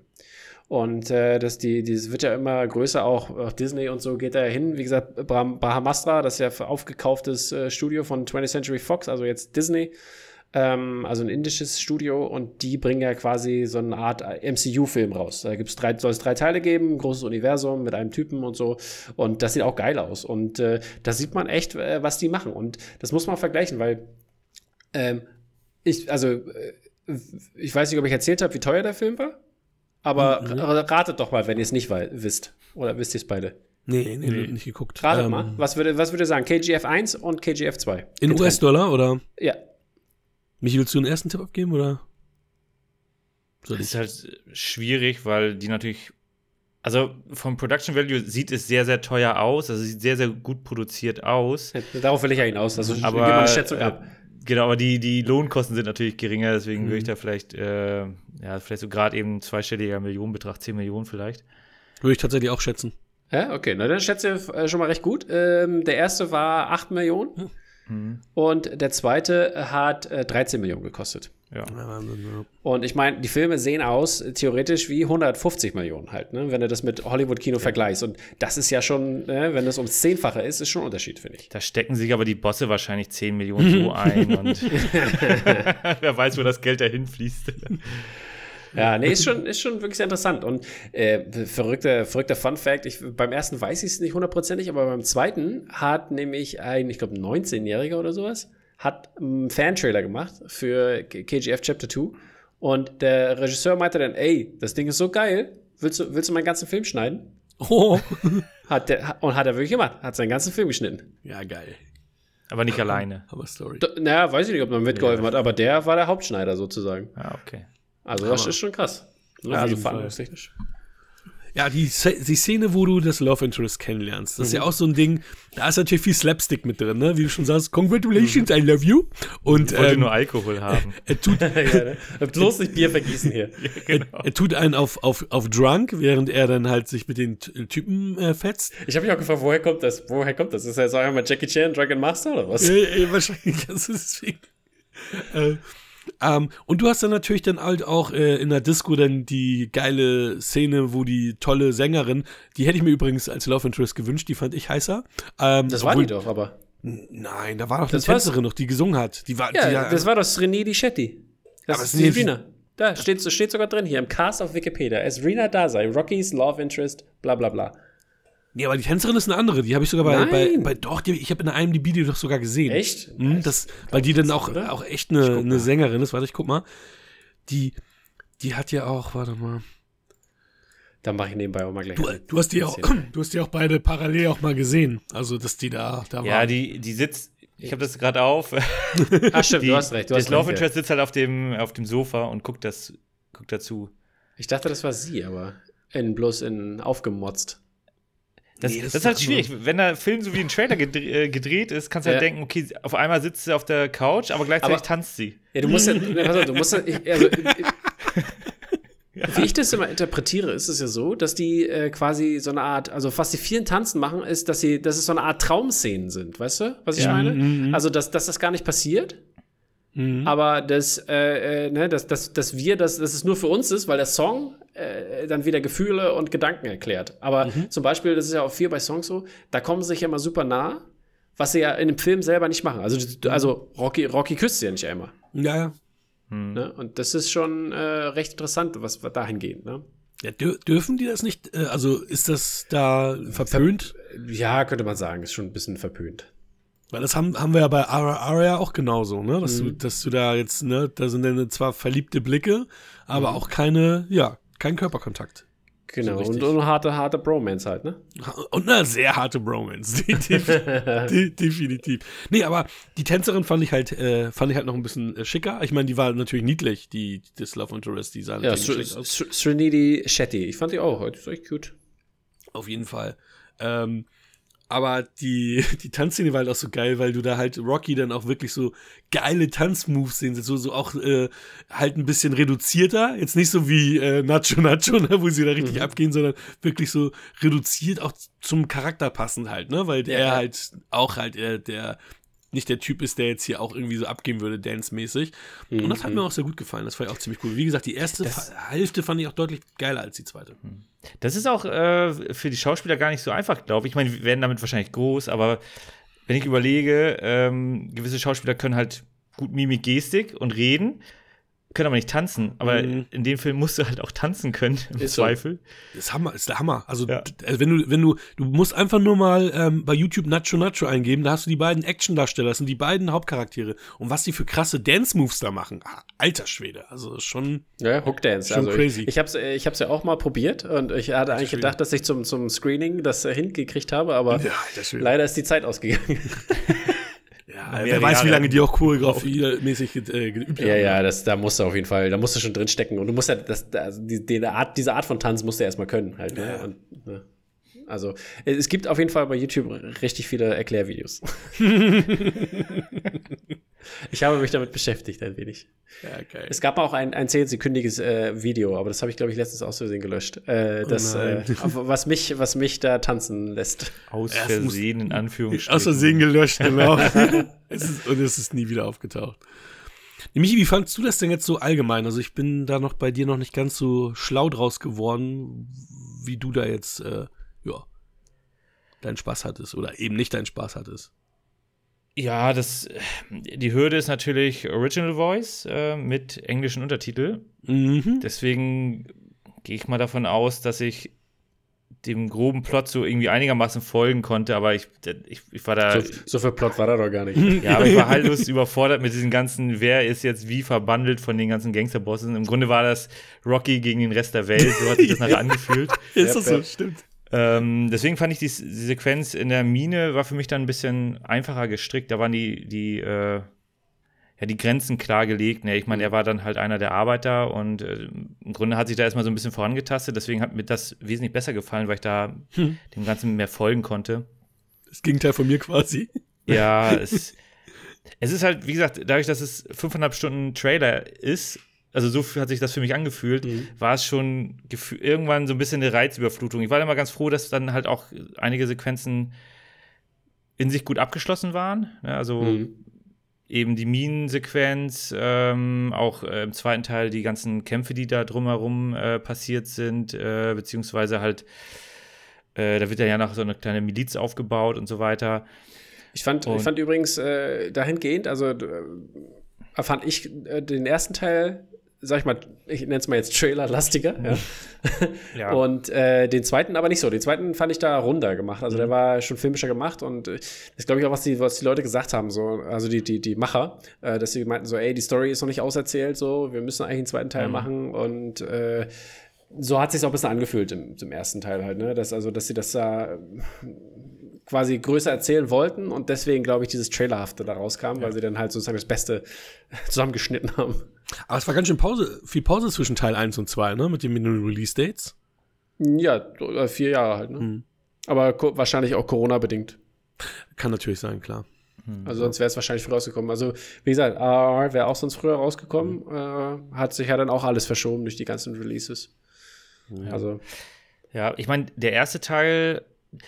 Und äh, das, die, dieses wird ja immer größer, auch, auch Disney und so geht da hin. Wie gesagt, Brah- Brahmastra, das ist ja aufgekauftes äh, Studio von 20th Century Fox, also jetzt Disney ähm, also ein indisches Studio und die bringen ja quasi so eine Art MCU-Film raus. Da gibt's drei, soll es drei Teile geben, ein großes Universum mit einem Typen und so. Und das sieht auch geil aus. Und äh, da sieht man echt, äh, was die machen. Und das muss man vergleichen, weil ähm, ich, also äh, ich weiß nicht, ob ich erzählt habe, wie teuer der Film war. Aber ra- ratet doch mal, wenn ihr es nicht wisst. Oder wisst ihr es beide? nee, nee, nee, nicht geguckt. Ratet Ähm, mal. Was würde, was würde ihr sagen? KGF 1 und KGF 2. In. US-Dollar oder? Ja. Michi, willst du einen ersten Tipp abgeben oder? Soll ist ich? halt schwierig, weil die natürlich, also vom Production Value sieht es sehr, sehr teuer aus, also sieht sehr, sehr gut produziert aus. Darauf will ich ja hinaus. Also Aber, mal eine Schätzung äh, ab. Genau, aber die, die Lohnkosten sind natürlich geringer, deswegen Mhm. würde ich da vielleicht, äh, ja, vielleicht so gerade eben zweistelliger Millionenbetrag, 10 Millionen vielleicht. Würde ich tatsächlich auch schätzen. Ja, okay, na dann schätze ich äh, schon mal recht gut. Ähm, der erste war 8 Millionen Mhm. und der zweite hat äh, 13 Millionen gekostet. Ja. Ja, ja. Und ich meine, die Filme sehen aus theoretisch wie 150 Millionen halt, ne? wenn du das mit Hollywood-Kino vergleichst. Und das ist ja schon, ne, wenn das ums Zehnfache ist, ist schon ein Unterschied, finde ich. Da stecken sich aber die Bosse wahrscheinlich 10 Millionen so ein und wer weiß, wo das Geld dahin fließt. Ja, nee, ist schon, ist schon wirklich sehr interessant. Und äh, verrückter, verrückter Fun Fact, ich, beim ersten weiß ich es nicht hundertprozentig, aber beim zweiten hat nämlich ein, ich glaube, 19-Jähriger oder sowas, hat einen Fan-Trailer gemacht für KGF Chapter 2. Und der Regisseur meinte dann, ey, das Ding ist so geil, willst du, willst du meinen ganzen Film schneiden? Oh. Hat der, und hat er wirklich gemacht, hat seinen ganzen Film geschnitten. Ja, geil. Aber nicht alleine. Aber Story. Naja, weiß ich nicht, ob man mitgeholfen hat, aber der war der Hauptschneider sozusagen. Ah, okay. Also das ist schon krass. Auf also jeden Fall. verhandlungstechnisch. Ja, die, die Szene, wo du das Love Interest kennenlernst, das ist ja Mhm. auch so ein Ding, da ist natürlich viel Slapstick mit drin, ne? Wie du schon sagst, congratulations, I love you. Und Ich wollte ähm, nur Alkohol haben. er, tut, ja, ne? Bloß nicht Bier vergießen hier. er, er tut einen auf, auf, auf drunk, während er dann halt sich mit den T- Typen äh, fetzt. Ich habe mich auch gefragt, woher kommt das? Woher kommt das? Ist er jetzt einfach mal Jackie Chan, Dragon Master oder was? Äh, äh, wahrscheinlich, das ist deswegen. Äh, ähm, und du hast dann natürlich dann halt auch äh, in der Disco dann die geile Szene, wo die tolle Sängerin, die hätte ich mir übrigens als Love Interest gewünscht, die fand ich heißer. Ähm, Das war obwohl- die doch, aber. Nein, da war doch eine war's- Tänzerin noch, die gesungen hat. Die war, Ja, die, das war doch Srinidhi Shetty. Das Aber ist die Rina. Da steht, steht sogar drin hier im Cast auf Wikipedia. Es Rina Dazai, Rockies Love Interest, bla bla bla. Nee, aber die Tänzerin ist eine andere. Die habe ich sogar bei, bei, bei doch, die, ich habe in einem die doch sogar gesehen. Echt? Mhm, das, weil die dann auch, oder? auch echt eine, eine. Sängerin ist. Warte, ich guck mal. Die, die hat ja auch, warte mal. Da mache ich nebenbei auch mal gleich. Du, du hast die auch, du hast die auch beide parallel auch mal gesehen. Also, dass die da, da Ja, waren. die, die sitzt, ich habe das gerade auf. Ah, stimmt, Die, du hast recht. Du das hast Love recht, ja. Interest sitzt halt auf dem, auf dem Sofa und guckt, das, guckt dazu. Ich dachte, das war sie, aber in, bloß in aufgemotzt. Das, Nee, das, das ist halt schwierig. Wenn der Film so wie ein Trailer äh, gedreht ist, kannst du halt Ja. denken, okay, auf einmal sitzt sie auf der Couch, aber gleichzeitig Aber- tanzt sie. Ja, du musst ja, du musst ja, also, Wie ich das immer interpretiere, ist es ja so, dass die äh, quasi so eine Art, also was die vielen Tanzen machen, ist, dass sie, dass es so eine Art Traumszenen sind, weißt du, was ich Ja. meine? Also, dass, dass das gar nicht passiert, Mhm. aber dass, äh, äh, ne, dass, dass, dass wir, das, dass es nur für uns ist, weil der Song äh, dann wieder Gefühle und Gedanken erklärt. Aber zum Beispiel, das ist ja auch viel bei Songs so, da kommen sie sich ja immer super nah, was sie ja in dem Film selber nicht machen. Also, du- also Rocky, Rocky küsst sie ja nicht einmal. Ja, ja. Ne? Und das ist schon äh, recht interessant, was dahin geht. Ne? ja dür dürfen die das nicht? Äh, also, ist das da verpönt? Ja, könnte man sagen, ist schon ein bisschen verpönt. Weil das haben, haben wir ja bei Aria auch genauso, ne? Dass, Mhm. du, dass du da jetzt, ne, da sind dann zwar verliebte Blicke, aber Mhm. auch keine, ja, kein Körperkontakt. Genau, So und, und eine harte, harte Bromance halt, ne? Und eine sehr harte Bromance. Definitiv. De- definitiv. Nee, aber die Tänzerin fand ich halt, äh, fand ich halt noch ein bisschen äh, schicker. Ich meine, die war natürlich niedlich, die, das Love Interest, die sah Ja, natürlich Sr schick aus. Sr Srinidhi Shetty. Ich fand die auch, die ist echt cute. Auf jeden Fall. Ähm, aber die, die Tanzszene war halt auch so geil, weil du da halt Rocky dann auch wirklich so geile Tanzmoves sehen, so, so auch äh, halt ein bisschen reduzierter. Jetzt nicht so wie äh, Nacho Nacho, ne, wo sie da richtig abgehen, sondern wirklich so reduziert, auch zum Charakter passend halt, ne? Weil Ja, er ja. halt auch halt äh, der nicht der Typ ist, der jetzt hier auch irgendwie so abgehen würde, dance-mäßig. Und das hat mir auch sehr gut gefallen. Das war ja auch ziemlich cool. Wie gesagt, die erste Das- Hälfte fand ich auch deutlich geiler als die zweite. Das ist auch äh, für die Schauspieler gar nicht so einfach, glaube ich. Ich meine, wir werden damit wahrscheinlich groß, aber wenn ich überlege, ähm, gewisse Schauspieler können halt gut Mimik, Gestik und reden, können aber nicht tanzen. Aber Mhm. in dem Film musst du halt auch tanzen können, im Ist so. Zweifel. Das ist Hammer, ist der Hammer. Also, Ja. also wenn du, wenn du, du musst einfach nur mal ähm, bei YouTube Nacho Nacho eingeben, da hast du die beiden Action-Darsteller, das sind die beiden Hauptcharaktere. Und was die für krasse Dance-Moves da machen, ah, alter Schwede. Also schon. Ja, Hook Dance. Schon also crazy. Ich, ich habe es ich hab's ja auch mal probiert und ich hatte eigentlich Schwede. gedacht, dass ich zum, zum Screening das äh, hingekriegt habe, aber Schwede. leider ist die Zeit ausgegangen. Ja, wer weiß, wie lange die auch choreografie-mäßig äh, geübt haben. ja, ja, das, da musst du auf jeden Fall, da musst du schon drin stecken und du musst ja, das, also die, die Art, diese Art von Tanz musst du erstmal können halt. Ne? Ja. Und, ne? Also, es gibt auf jeden Fall bei YouTube richtig viele Erklärvideos. ich habe mich damit beschäftigt ein wenig. Ja, geil. Es gab auch ein, ein zehnsekündiges äh, Video, aber das habe ich, glaube ich, letztens aus Versehen gelöscht. Äh, das, äh, was, mich, was mich da tanzen lässt. Aus Versehen, in Anführungsstrichen. Aus Versehen gelöscht, genau. es ist, und es ist nie wieder aufgetaucht. Michi, wie fandst du das denn jetzt so allgemein? Also ich bin da noch bei dir noch nicht ganz so schlau draus geworden, wie du da jetzt, äh, ja, deinen Spaß hattest oder eben nicht deinen Spaß hattest. Ja, das, die Hürde ist natürlich Original Voice äh, mit englischen Untertitel. Mhm. Deswegen gehe ich mal davon aus, dass ich dem groben Plot so irgendwie einigermaßen folgen konnte, aber ich, ich, ich war da. So, so viel Plot war da doch gar nicht. Ja, aber ich war haltlos überfordert mit diesen ganzen, wer ist jetzt wie verbandelt von den ganzen Gangsterbossen. Im Grunde war das Rocky gegen den Rest der Welt, so hat sich das nachher angefühlt. Ist das so? Stimmt. Ähm, deswegen fand ich die, die, Sequenz in der Mine war für mich dann ein bisschen einfacher gestrickt. Da waren die, die, äh, ja, die Grenzen klar gelegt. Ne? Ich meine, er war dann halt einer der Arbeiter und äh, im Grunde hat sich da erstmal so ein bisschen vorangetastet. Deswegen hat mir das wesentlich besser gefallen, weil ich da hm. dem Ganzen mehr folgen konnte. Das Gegenteil von mir quasi. Ja, es, es ist halt, wie gesagt, dadurch, dass es fünfeinhalb Stunden Trailer ist, also so hat sich das für mich angefühlt, mhm. war es schon irgendwann so ein bisschen eine Reizüberflutung. Ich war immer ganz froh, dass dann halt auch einige Sequenzen in sich gut abgeschlossen waren. Ja, ne? also mhm. eben die Minensequenz, ähm, auch äh, im zweiten Teil die ganzen Kämpfe, die da drumherum äh, passiert sind, äh, beziehungsweise halt, äh, da wird ja noch so eine kleine Miliz aufgebaut und so weiter. Ich fand, ich fand übrigens äh, dahingehend, also äh, fand ich den ersten Teil sag ich mal, ich nenne es mal jetzt Trailer-lastiger. Ja. ja. Und äh, den zweiten aber nicht so. Den zweiten fand ich da runder gemacht. Also mhm. der war schon filmischer gemacht und äh, das glaube ich auch, was die, was die Leute gesagt haben, so, also die, die, die Macher, äh, dass sie meinten so, ey, die Story ist noch nicht auserzählt, so, wir müssen eigentlich einen zweiten Teil mhm. machen und äh, so hat sich auch ein bisschen angefühlt im, im ersten Teil halt, ne? Dass, also, dass sie das da quasi größer erzählen wollten und deswegen, glaube ich, dieses Trailerhafte da rauskam, ja. weil sie dann halt sozusagen das Beste zusammengeschnitten haben. Aber es war ganz schön Pause, viel Pause zwischen Teil 1 und 2, ne? Mit den Release-Dates. Ja, vier Jahre halt, ne? Hm. Aber wahrscheinlich auch Corona-bedingt. Kann natürlich sein, klar. Hm. Also sonst wäre es wahrscheinlich früher rausgekommen. Also, wie gesagt, RR wäre auch sonst früher rausgekommen. Hm. Äh, hat sich ja dann auch alles verschoben durch die ganzen Releases. Ja. Also. Ja, ich meine, der erste Teil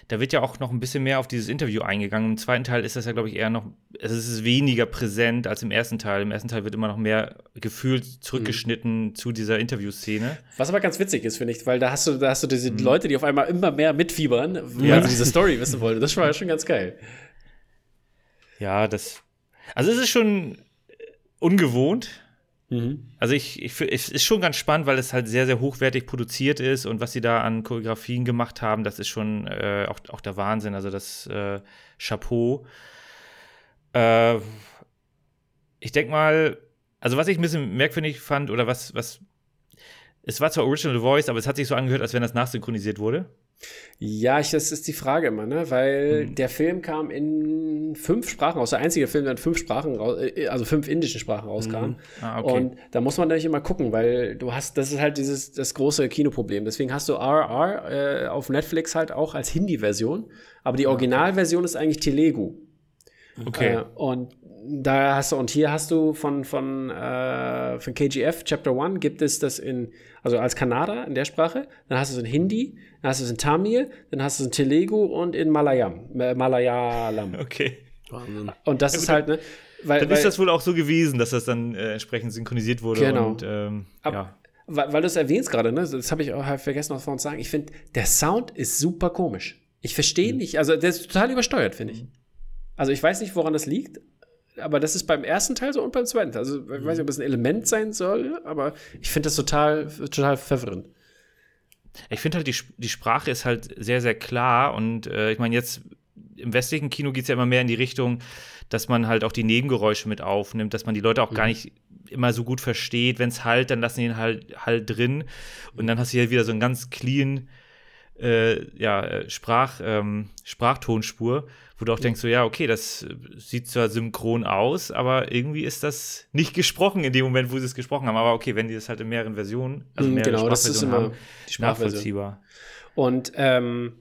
da wird ja auch noch ein bisschen mehr auf dieses Interview eingegangen. Im zweiten Teil ist das ja, glaube ich, eher noch, also es ist weniger präsent als im ersten Teil. Im ersten Teil wird immer noch mehr gefühlt zurückgeschnitten mhm. zu dieser Interviewszene. Was aber ganz witzig ist, finde ich, weil da hast du, da hast du diese mhm. Leute, die auf einmal immer mehr mitfiebern, weil ja. sie diese Story wissen wollen. Das war ja schon ganz geil. Ja, das, also es ist schon ungewohnt, Mhm. Also ich, ich, es ist schon ganz spannend, weil es halt sehr, sehr hochwertig produziert ist und was sie da an Choreografien gemacht haben, das ist schon äh, auch, auch der Wahnsinn. Also das äh, Chapeau. Äh, ich denke mal, also was ich ein bisschen merkwürdig fand oder was, was, es war zwar Original Voice, aber es hat sich so angehört, als wenn das nachsynchronisiert wurde. Ja, ich, das ist die Frage immer, ne? Weil mhm. der Film kam in fünf Sprachen raus. Der einzige Film, der in fünf Sprachen, äh, also fünf indischen Sprachen rauskam. Mhm. Ah, okay. Und da muss man natürlich immer gucken, weil du hast, das ist halt dieses das große Kinoproblem. Deswegen hast du RR äh, auf Netflix halt auch als Hindi-Version, aber die Originalversion ist eigentlich Telegu. Okay. Äh, und da hast du, und hier hast du von, von, äh, von KGF Chapter 1 gibt es das in, also als Kanada in der Sprache, dann hast du es in Hindi, dann hast du es in Tamil, dann hast du es in Telugu und in Malayam, äh, Malayalam. Okay. Und das ja, ist halt, ne? Weil, dann weil, ist das wohl auch so gewesen, dass das dann äh, entsprechend synchronisiert wurde. Genau. Und, ähm, Ab, ja. Weil, weil du es erwähnst gerade, ne? Das habe ich auch vergessen noch vorhin zu sagen. Ich finde, der Sound ist super komisch. Ich verstehe mhm. nicht, also der ist total übersteuert, finde ich. Also ich weiß nicht, woran das liegt, aber das ist beim ersten Teil so und beim zweiten. Also ich weiß nicht, ob es ein Element sein soll, aber ich finde das total, total verwirrend. Ich finde halt, die, die Sprache ist halt sehr, sehr klar und äh, ich meine, jetzt im westlichen Kino geht es ja immer mehr in die Richtung, dass man halt auch die Nebengeräusche mit aufnimmt, dass man die Leute auch mhm. gar nicht immer so gut versteht. Wenn es halt, dann lassen die ihn halt, halt drin und dann hast du hier wieder so einen ganz clean äh, ja, äh, Sprach, ähm, Sprachtonspur wo du auch denkst, so ja, okay, das sieht zwar synchron aus, aber irgendwie ist das nicht gesprochen in dem Moment, wo sie es gesprochen haben. Aber okay, wenn die das halt in mehreren Versionen, also mhm, mehrere genau, das ist immer haben, nachvollziehbar. Und ähm,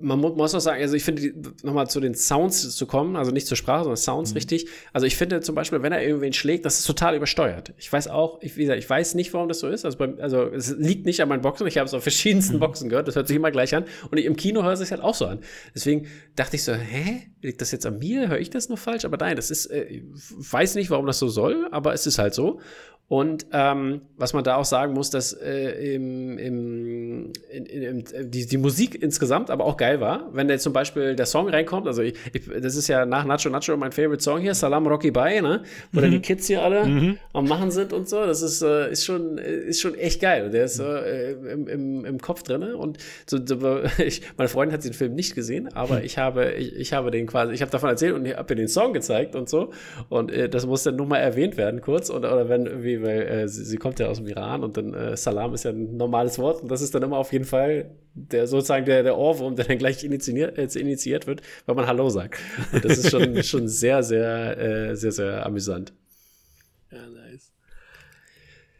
man muss auch sagen, also ich finde, nochmal zu den Sounds zu kommen, also nicht zur Sprache, sondern Sounds mhm. richtig. Also ich finde zum Beispiel, wenn er irgendwen schlägt, das ist total übersteuert. Ich weiß auch, ich, wie gesagt, ich weiß nicht, warum das so ist. Also, beim, also es liegt nicht an meinen Boxen, ich habe es auf verschiedensten mhm. Boxen gehört, das hört sich immer gleich an. Und im Kino hört es sich halt auch so an. Deswegen dachte ich so, hä, liegt das jetzt an mir? Höre ich das noch falsch? Aber nein, das ist, äh, ich weiß nicht, warum das so soll, aber es ist halt so. Und ähm, was man da auch sagen muss, dass äh, im, im, in, in, die, die Musik insgesamt aber auch geil war. Wenn der zum Beispiel der Song reinkommt, also ich, ich, das ist ja nach Nacho Nacho mein Favorite Song hier, Salam Rocky Bye, ne? Wo dann die Kids hier alle am Machen sind und so. Das ist, äh, ist, schon, ist schon echt geil. Und der ist äh, im, im, im Kopf drin. Und so, so, ich, meine Freundin hat den Film nicht gesehen, aber ich habe, ich, ich habe den quasi, ich habe davon erzählt und ich habe ihr den Song gezeigt und so. Und äh, das muss dann nur mal erwähnt werden kurz. Oder, oder wenn irgendwie, weil äh, sie, sie kommt ja aus dem Iran und dann äh, Salam ist ja ein normales Wort und das ist dann immer auf jeden Fall der sozusagen der, der Ohrwurm, der dann gleich initiiert, äh, initiiert wird, wenn man Hallo sagt. Und das ist schon, schon sehr, sehr, äh, sehr, sehr amüsant. Ja, nice.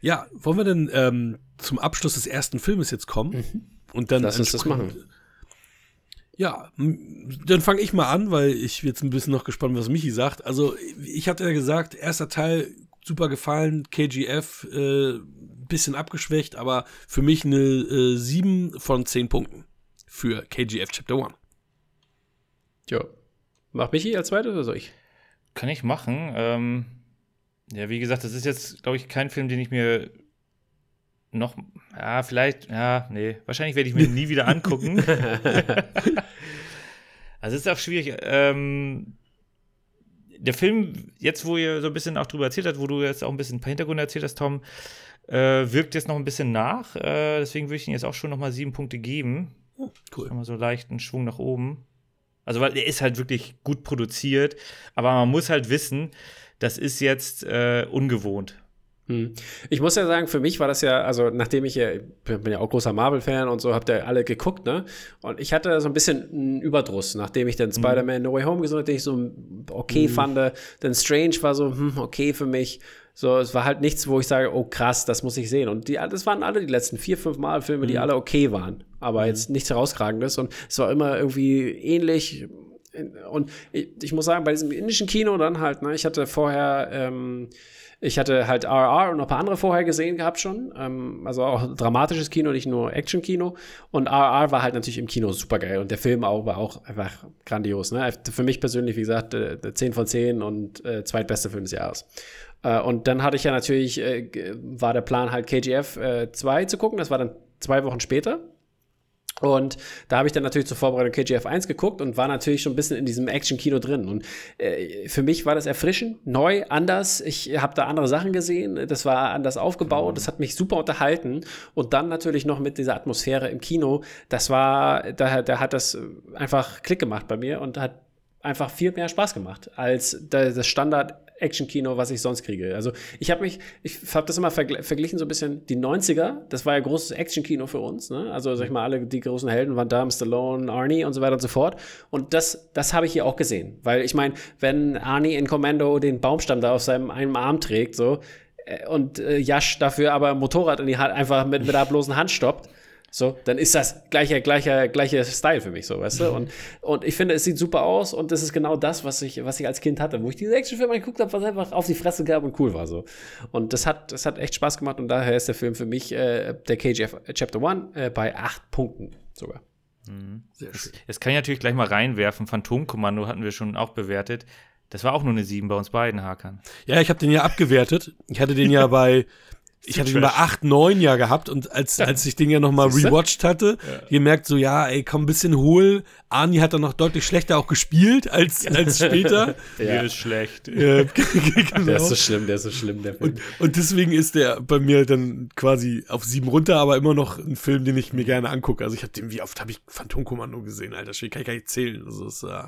Ja, wollen wir denn ähm, zum Abschluss des ersten Filmes jetzt kommen? Und dann Lass uns das machen. Ja, dann fange ich mal an, weil ich jetzt ein bisschen noch gespannt, was Michi sagt. Also, ich hatte ja gesagt, erster Teil super gefallen, KGF äh, bisschen abgeschwächt, aber für mich eine äh, 7 von 10 Punkten für KGF Chapter 1. Ja. Mach Michi als zweites oder soll ich? Kann ich machen. Ähm, ja, wie gesagt, das ist jetzt, glaube ich, kein Film, den ich mir noch, ja, vielleicht, ja, nee, wahrscheinlich werde ich mir nie wieder angucken. also es ist auch schwierig. Ähm, der Film, jetzt wo ihr so ein bisschen auch drüber erzählt habt, wo du jetzt auch ein bisschen ein paar Hintergründe erzählt hast, Tom, äh, wirkt jetzt noch ein bisschen nach. Äh, deswegen würde ich ihm jetzt auch schon noch mal sieben Punkte geben. Cool. Nochmal so leichten Schwung nach oben. Also, weil der ist halt wirklich gut produziert, aber man muss halt wissen, das ist jetzt äh, ungewohnt. Hm. Ich muss ja sagen, für mich war das ja, also nachdem ich ja, ich bin ja auch großer Marvel-Fan und so, habt ihr alle geguckt, ne? Und ich hatte so ein bisschen einen Überdruss, nachdem ich dann Spider-Man No Way Home gesehen habe, den ich so okay fand. Dann Strange war so, hm, okay für mich. So, es war halt nichts, wo ich sage, oh krass, das muss ich sehen. Und die, das waren alle die letzten vier, fünf Mal Filme, die alle okay waren. Aber jetzt nichts herausragendes. Und es war immer irgendwie ähnlich. Und ich, ich muss sagen, bei diesem indischen Kino dann halt, ne, ich hatte vorher, ähm, ich hatte halt RR und noch ein paar andere vorher gesehen gehabt schon. Ähm, also auch dramatisches Kino, nicht nur Action-Kino. Und RR war halt natürlich im Kino super geil. Und der Film auch war auch einfach grandios. Ne? Für mich persönlich, wie gesagt, äh, 10 von 10 und äh, zweitbester Film des Jahres. Äh, und dann hatte ich ja natürlich, äh, war der Plan halt KGF 2 zu gucken. Das war dann zwei Wochen später. Und da habe ich dann natürlich zur Vorbereitung KGF 1 geguckt und war natürlich schon ein bisschen in diesem Action-Kino drin. Und äh, für mich war das erfrischend, neu, anders. Ich habe da andere Sachen gesehen. Das war anders aufgebaut. Das hat mich super unterhalten. Und dann natürlich noch mit dieser Atmosphäre im Kino. Das war, da, da hat das einfach Klick gemacht bei mir und hat einfach viel mehr Spaß gemacht als da- das Standard Action-Kino, was ich sonst kriege. Also ich habe mich, ich habe das immer vergl verglichen so ein bisschen, die 90er, das war ja großes Action-Kino für uns, ne? also sag ich mal, alle die großen Helden, Van Damme, Stallone, Arnie und so weiter und so fort und das, das habe ich hier auch gesehen, weil ich meine, wenn Arnie in Commando den Baumstamm da auf seinem einen Arm trägt, so, äh, und äh, Yash dafür aber ein Motorrad in die Hand einfach mit, mit der bloßen Hand stoppt, so, dann ist das gleicher, gleicher, gleicher Style für mich, so, weißt du? Und, und ich finde, es sieht super aus und das ist genau das, was ich, was ich als Kind hatte, wo ich diese Actionfilme geguckt habe, was einfach auf die Fresse gab und cool war, so. Und das hat, das hat echt Spaß gemacht und daher ist der Film für mich, äh, der KGF Chapter One, äh, bei acht Punkten sogar. Sehr schön. Jetzt kann ich natürlich gleich mal reinwerfen. Phantomkommando hatten wir schon auch bewertet. Das war auch nur eine 7 bei uns beiden, Hakan. Ja, ich habe den ja abgewertet. Ich hatte den ja bei ich hatte den bei 8, 9 ja gehabt und als, als ich den ja nochmal rewatcht hatte, gemerkt so, ja, ey, komm, ein bisschen hohl. Arnie hat dann noch deutlich schlechter auch gespielt als, als später. Mir ist schlecht. genau. Der ist so schlimm, der ist so schlimm, der Film. Und, und deswegen ist der bei mir dann quasi auf sieben runter, aber immer noch ein Film, den ich mir gerne angucke. Also ich habe den, wie oft habe ich Phantomkommando gesehen, Alter? Das kann ich gar nicht zählen. Also es, äh,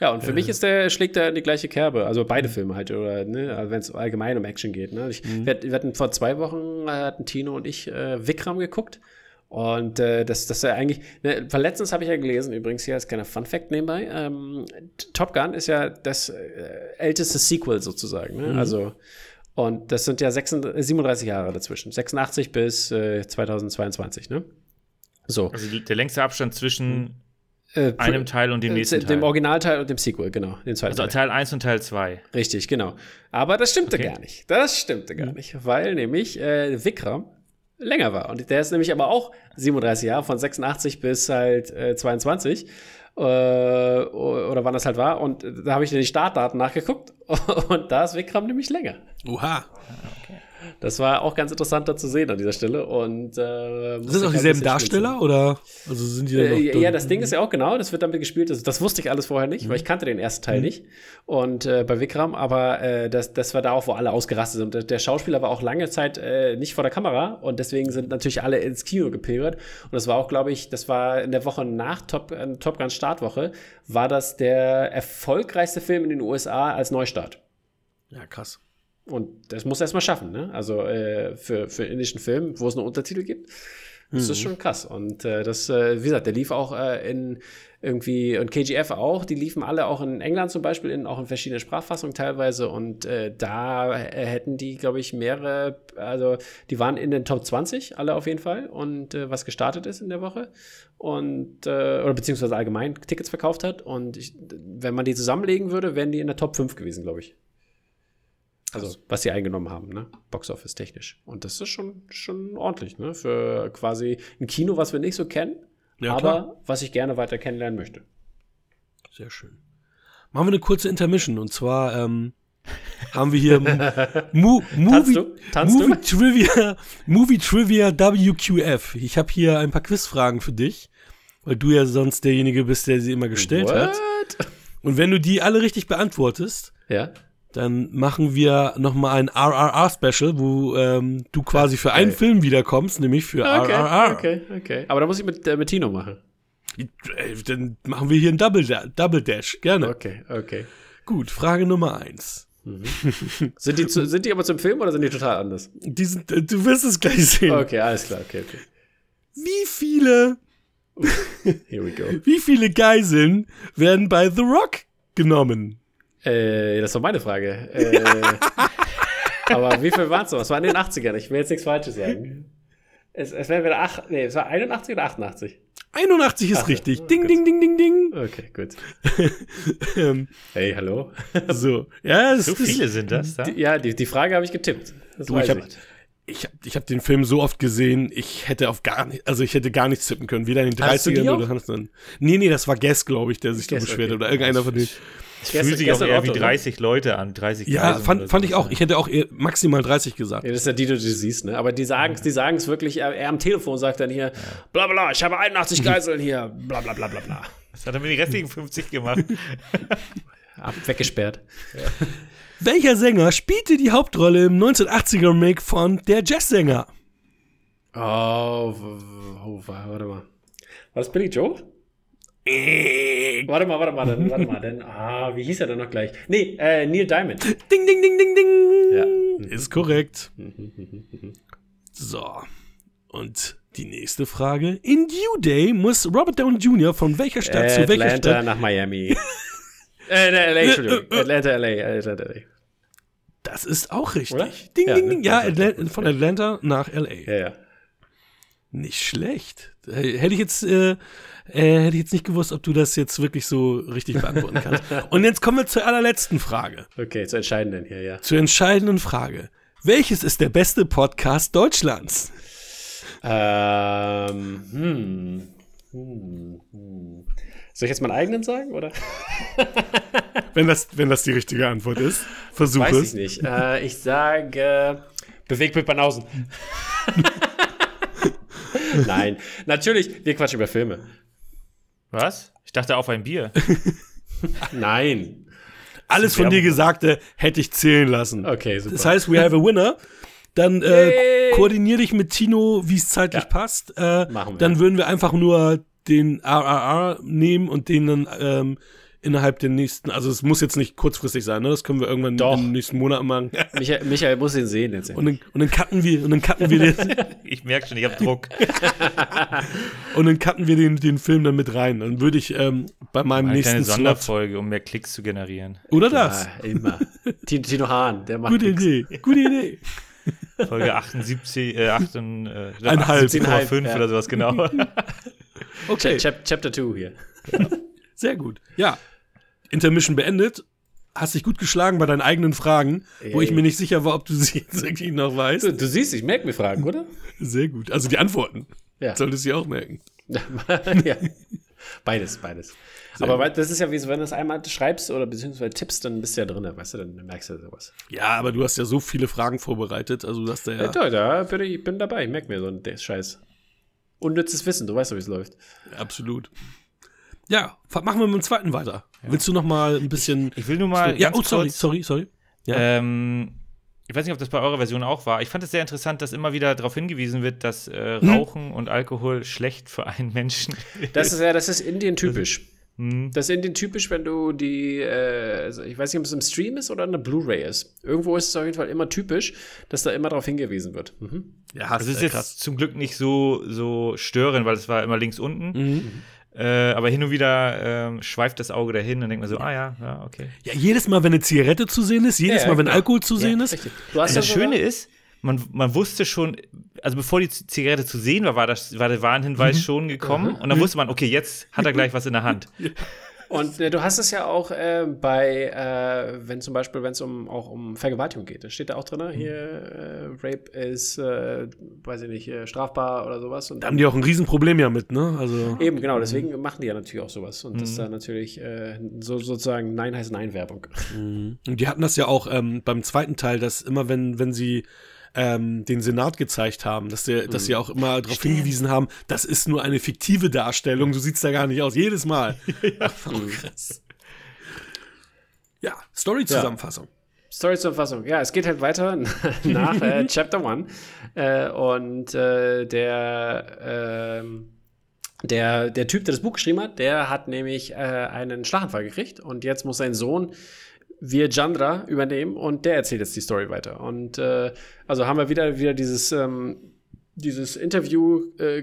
Ja, und für mich ist der, schlägt er in die gleiche Kerbe. Also beide Filme halt, oder ne, wenn es allgemein um Action geht. Ne? Ich, wir, wir hatten vor zwei Wochen äh, hatten Tino und ich äh, Vikram geguckt. Und äh, das, das ist ja eigentlich, ne, letztens habe ich ja gelesen, übrigens hier als kleiner Fun Fact nebenbei, ähm, Top Gun ist ja das äh, älteste Sequel sozusagen. Ne? Also, und das sind ja 36, 37 Jahre dazwischen. 86 bis äh, 2022, ne? So. Also der längste Abstand zwischen Äh, einem Teil und dem äh, nächsten dem Teil. Originalteil und dem Sequel, genau. Den zweiten Also Teil. Teil 1 und Teil 2. Richtig, genau. Aber das stimmte Okay. gar nicht. Das stimmte gar nicht, weil nämlich äh, Vikram länger war. Und der ist nämlich aber auch 37 Jahre, von 86 bis halt äh, 22. Äh, oder wann das halt war. Und da habe ich in die Startdaten nachgeguckt und da ist Vikram nämlich länger. Oha. Das war auch ganz interessant da zu sehen an dieser Stelle. Und, äh, Sind das auch dieselben Darsteller oder also sind die dann noch äh, ja, das Ding ist ja auch genau, das wird damit gespielt. Das, das wusste ich alles vorher nicht, weil ich kannte den ersten Teil nicht. Und äh, bei Vikram, aber äh, das, das war da auch, wo alle ausgerastet sind. Und der Schauspieler war auch lange Zeit äh, nicht vor der Kamera und deswegen sind natürlich alle ins Kino gepilgert. Und das war auch, glaube ich, das war in der Woche nach Top, äh, Top Gun Startwoche, war das der erfolgreichste Film in den USA als Neustart. Ja, krass. Und das muss er erstmal schaffen, ne? Also äh, für, für indischen Film, wo es nur Untertitel gibt. Das ist schon krass. Und äh, das, äh, wie gesagt, der lief auch äh, in irgendwie, und KGF auch, die liefen alle auch in England zum Beispiel, in, auch in verschiedenen Sprachfassungen teilweise. Und äh, da hätten die, glaube ich, mehrere, also die waren in den Top 20, alle auf jeden Fall, und äh, was gestartet ist in der Woche. Und, oder beziehungsweise allgemein Tickets verkauft hat. Und ich, wenn man die zusammenlegen würde, wären die in der Top 5 gewesen, glaube ich. Also, was sie eingenommen haben, ne? Boxoffice technisch. Und das ist schon, schon ordentlich, ne? Für quasi ein Kino, was wir nicht so kennen, Ja, aber klar. was ich gerne weiter kennenlernen möchte. Sehr schön. Machen wir eine kurze Intermission und zwar ähm, haben wir hier Mo Movie, Movie? Trivia, Movie Trivia WQF. Ich habe hier ein paar Quizfragen für dich, weil du ja sonst derjenige bist, der sie immer gestellt hat. What? Und wenn du die alle richtig beantwortest, Ja. Dann machen wir nochmal ein RRR-Special, wo ähm, du quasi für einen Geil. Film wiederkommst, nämlich für Okay, RRR. okay, okay. Aber da muss ich mit, äh, mit Tino machen. Äh, Dann machen wir hier einen Double, Double Dash. Gerne. Okay, okay. Gut, Frage Nummer eins. Sind die, zu, sind die aber zum Film oder sind die total anders? Die sind, äh, du wirst es gleich sehen. Okay, alles klar, okay, okay. Wie viele, Here we go. wie viele Geiseln werden bei The Rock genommen? Äh, das war meine Frage. Äh, aber wie viel waren es noch? Es war in den 80ern. Ich will jetzt nichts Falsches sagen. Es, es wäre wieder acht, nee, es war 81 oder 88? 81 ist Ach, richtig. ja, Ding, gut. ding, ding, ding, ding. Okay, gut. Ähm, Hey, hallo? so, ja, es So ist, viele sind das da? Die, ja, die, die Frage habe ich getippt. Das Du, weiß ich hab- ich habe ich hab den Film so oft gesehen, ich hätte auf gar nicht, also ich hätte gar nichts tippen können, weder in den Hast du die 30ern auch? oder sonst dann. Nee, nee, das war Guess, glaube ich, der sich da Guess, beschwert okay. oder irgendeiner von denen. Es fühlt sich auch eher wie 30 Leute an, 30 Ja, Geiseln fand, oder fand ich auch. ja. Ich hätte auch maximal 30 gesagt. Ja, das ist ja die, die du siehst, ne? Aber die sagen es die sagen's wirklich, er, am Telefon sagt dann hier, bla bla, ich habe 81 Geiseln hier, bla bla bla bla bla. Was hat er mit den restlichen 50 gemacht? Ab, weggesperrt. Welcher Sänger spielte die Hauptrolle im 1980er Remake von Der Jazzsänger? Oh, oh, wa- warte mal. War das Billy Joe? Warte mal, warte mal, dann, warte mal, dann, ah, wie hieß er denn noch gleich? Nee, äh, Neil Diamond. Ding, ding, ding, ding, ding. Ja. Ist korrekt. So. Und die nächste Frage. In Due Day muss Robert Downey Jr. von welcher Stadt zu welcher Atlanta Stadt? nach Miami. äh, ne, LA, Entschuldigung. Atlanta, LA, Atlanta, LA. Das ist auch richtig. Oder? Ding, Ja, ding, ne? ding. Ja, Atla von Atlanta nach LA. Ja, ja. Nicht schlecht. Äh, Hätte ich jetzt, äh, äh, hätte ich jetzt nicht gewusst, ob du das jetzt wirklich so richtig beantworten kannst. Und jetzt kommen wir zur allerletzten Frage. Okay, zu entscheidenden hier, ja. Zur entscheidenden Frage. Welches ist der beste Podcast Deutschlands? Ähm, hm. Hm, hm. Soll ich jetzt meinen eigenen sagen, oder? Wenn das, wenn das die richtige Antwort ist, versuch Weiß ich es. nicht. Äh, ich sage Bewegtbild Banausen. Nein, natürlich, wir quatschen über Filme. Was? Ich dachte auf ein Bier. Nein. Alles von dir Gesagte hätte ich zählen lassen. Okay, super. Das heißt, we have a winner. Dann äh, koordinier dich mit Tino, wie es zeitlich Ja. passt. Äh, Machen wir. Dann würden wir einfach nur den RRR nehmen und den dann ähm, innerhalb der nächsten, also es muss jetzt nicht kurzfristig sein, ne? Das können wir irgendwann Doch. im nächsten Monat machen. Michael, Michael muss ihn sehen jetzt. Und dann, und dann cutten wir, und dann cutten wir den, Ich merke schon, ich habe Druck. und dann cutten wir den, den Film dann mit rein. Dann würde ich ähm, bei meinem Eine nächsten Slot. Sonderfolge, um mehr Klicks zu generieren. Oder das? Ah, immer. Tino, Hahn, der macht Gute nix. Idee. Gute Idee. Folge 78, äh, 8 und, äh, Einhalb. 78,5 Ja. oder sowas, genau. Okay. Chap Chapter 2 hier. Sehr gut. Ja. Intermission beendet. Hast dich gut geschlagen bei deinen eigenen Fragen, wo Ey. ich mir nicht sicher war, ob du sie jetzt wirklich noch weißt. Du, du siehst, ich merke mir Fragen, oder? Sehr gut. Also die Antworten. Ja. Solltest du auch merken. ja. Beides, beides. Aber wei- das ist ja wie so, wenn du es einmal schreibst oder beziehungsweise tippst, dann bist du ja drin, weißt du, dann merkst du sowas. Ja, aber du hast ja so viele Fragen vorbereitet, also du hast da ja. Ja, da, da bin ich bin dabei, ich merke mir so einen der Scheiß. Unnützes Wissen, du weißt doch, wie es läuft. Absolut. Ja, machen wir mit dem zweiten weiter. Willst du noch mal ein bisschen. Ich will nur mal ja, ganz oh, sorry, kurz, sorry, sorry. Ja. Ähm, ich weiß nicht, ob das bei eurer Version auch war. Ich fand es sehr interessant, dass immer wieder darauf hingewiesen wird, dass äh, Hm? Rauchen und Alkohol schlecht für einen Menschen Das ist ja, das ist Indien typisch. Hm. Das ist Indien typisch, wenn du die, äh, also ich weiß nicht, ob es im Stream ist oder eine Blu-ray ist. Irgendwo ist es auf jeden Fall immer typisch, dass da immer darauf hingewiesen wird. Mhm. ja, Das ist äh, jetzt zum Glück nicht so, so störend, weil es war immer links unten. Mhm. Äh, aber hin und wieder ähm, schweift das Auge dahin und denkt man so, ah ja, ja, okay. Ja, jedes Mal, wenn eine Zigarette zu sehen ist, jedes Ja, Mal, wenn genau. Alkohol zu sehen ist. Richtig. Du hast Und das ja sogar- Schöne ist, man, man wusste schon, also bevor die Zigarette zu sehen war, war, das, war der Warnhinweis Mhm. schon gekommen. Und dann wusste man, okay, jetzt hat er gleich was in der Hand. Und äh, du hast es ja auch äh, bei, äh, wenn zum Beispiel, wenn es um, auch um Vergewaltigung geht, da steht da auch drin, hier, äh, Rape ist, äh, weiß ich nicht, äh, strafbar oder sowas. Und Da haben die auch ein Riesenproblem ja mit, ne? Also. Eben, genau, deswegen machen die ja natürlich auch sowas. Und Mhm. das ist dann natürlich so, sozusagen Nein heißt Nein-Werbung. Und die hatten das ja auch ähm, beim zweiten Teil, dass immer, wenn, wenn sie ähm, den Senat gezeigt haben, dass, der, dass sie auch immer darauf hingewiesen haben, das ist nur eine fiktive Darstellung, so sieht's da gar nicht aus, jedes Mal. Mhm. krass. Ja, Story-Zusammenfassung. Story-Zusammenfassung. Ja, es geht halt weiter nach äh, Chapter 1. Äh, und äh, der, ähm, der, der Typ, der das Buch geschrieben hat, der hat nämlich äh, einen Schlaganfall gekriegt. Und jetzt muss sein Sohn Virjandra übernehmen und der erzählt jetzt die Story weiter. Und äh, also haben wir wieder, wieder dieses, ähm, dieses Interview äh,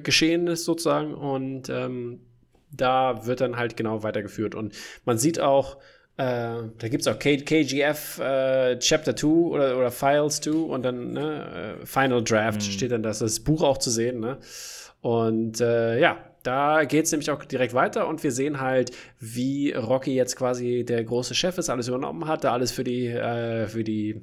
sozusagen und ähm, da wird dann halt genau weitergeführt. Und man sieht auch, äh, da gibt es auch K KGF äh, Chapter 2 oder, oder Files 2 und dann ne, äh, Final Draft steht dann das, das Buch auch zu sehen. Ne? Und äh, ja, da geht es nämlich auch direkt weiter und wir sehen halt, wie Rocky jetzt quasi der große Chef ist, alles übernommen hat, da alles für die, äh, für die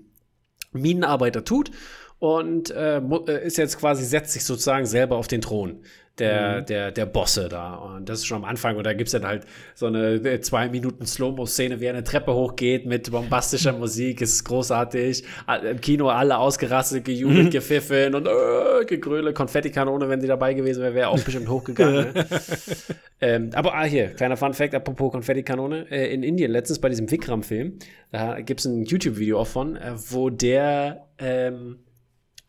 Minenarbeiter tut und äh, äh, ist jetzt quasi, setzt sich sozusagen selber auf den Thron der, der, der Bosse da. Und das ist schon am Anfang. Und da gibt es dann halt so eine äh, zwei Minuten Slow-Mo-Szene, wie er eine Treppe hochgeht mit bombastischer Musik. Ist großartig. Im Kino alle ausgerastet, gejubelt, gepfiffen und äh, Gegröle, Konfettikanone, wenn sie dabei gewesen wäre, wäre auch bestimmt hochgegangen. ne? ähm, aber ah, hier, kleiner Fun-Fact, apropos Konfettikanone. Äh, in Indien, letztens bei diesem Vikram-Film, da gibt es ein YouTube-Video auch von, äh, wo der, ähm,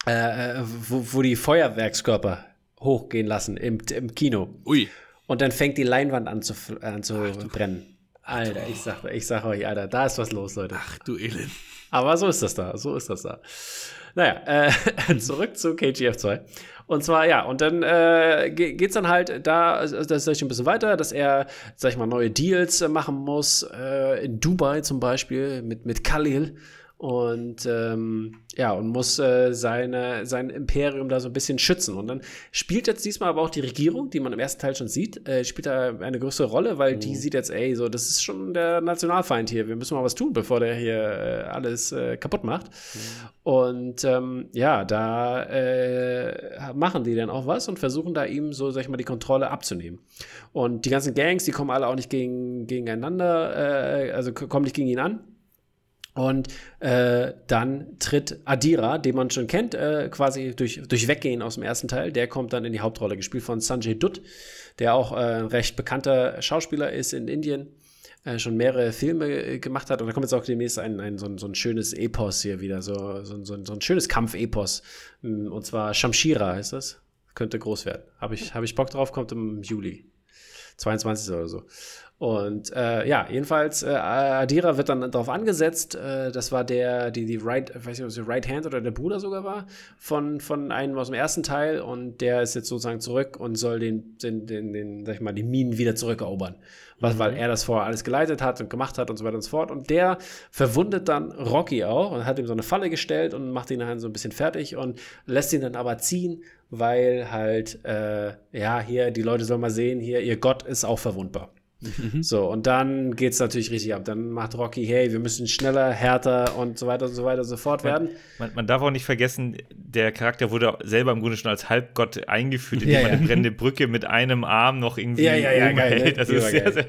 äh, wo, wo die Feuerwerkskörper hochgehen lassen im, im Kino. Ui. Und dann fängt die Leinwand an zu, an zu brennen. Alter, ich sag, ich sag euch, Alter, da ist was los, Leute. Ach du Elend. Aber so ist das da, so ist das da. Naja, äh, zurück zu KGF 2. Und zwar, ja, und dann äh, geht's dann halt da, also das ist ein bisschen weiter, dass er, sag ich mal, neue Deals äh, machen muss, äh, in Dubai zum Beispiel, mit, mit Khalil. Und ähm, ja, und muss äh, seine, sein Imperium da so ein bisschen schützen. Und dann spielt jetzt diesmal aber auch die Regierung, die man im ersten Teil schon sieht, äh, spielt da eine größere Rolle, weil die sieht jetzt, ey, so, das ist schon der Nationalfeind hier, wir müssen mal was tun, bevor der hier äh, alles äh, kaputt macht. Und ähm, ja, da äh, machen die dann auch was und versuchen da ihm so, sag ich mal, die Kontrolle abzunehmen. Und die ganzen Gangs, die kommen alle auch nicht gegen, gegeneinander, äh, also kommen nicht gegen ihn an. Und äh, dann tritt Adira, den man schon kennt, äh, quasi durch, durch Weggehen aus dem ersten Teil. Der kommt dann in die Hauptrolle, gespielt von Sanjay Dutt, der auch äh, ein recht bekannter Schauspieler ist in Indien, äh, schon mehrere Filme äh, gemacht hat. Und da kommt jetzt auch demnächst ein, ein, so, ein, so ein schönes Epos hier wieder, so, so, so, ein- so ein schönes Kampfepos. Mm, Und zwar Shamshira heißt das. Könnte groß werden. Habe ich, hab ich Bock drauf, kommt im Juli. 22. oder so. Und äh, ja, jedenfalls, äh, Adira wird dann darauf angesetzt. Äh, das war der, die, die Right, ich weiß nicht, ob es die Right Hand oder der Bruder sogar war, von, von einem aus dem ersten Teil. Und der ist jetzt sozusagen zurück und soll den, den, den, den sag ich mal, die Minen wieder zurückerobern. Was, Weil er das vorher alles geleitet hat und gemacht hat und so weiter und so fort. Und der verwundet dann Rocky auch und hat ihm so eine Falle gestellt und macht ihn dann so ein bisschen fertig und lässt ihn dann aber ziehen, weil halt, äh, ja, hier, die Leute sollen mal sehen, hier, ihr Gott ist auch verwundbar. So, und dann geht es natürlich richtig ab. Dann macht Rocky, hey, wir müssen schneller, härter und so weiter und so weiter und so fort werden. Man, man darf auch nicht vergessen, der Charakter wurde selber im Grunde schon als Halbgott eingeführt, indem Ja, man ja. eine brennende Brücke mit einem Arm noch irgendwie Ja, ja, ja, geil, ne? hält. Das ist sehr, sehr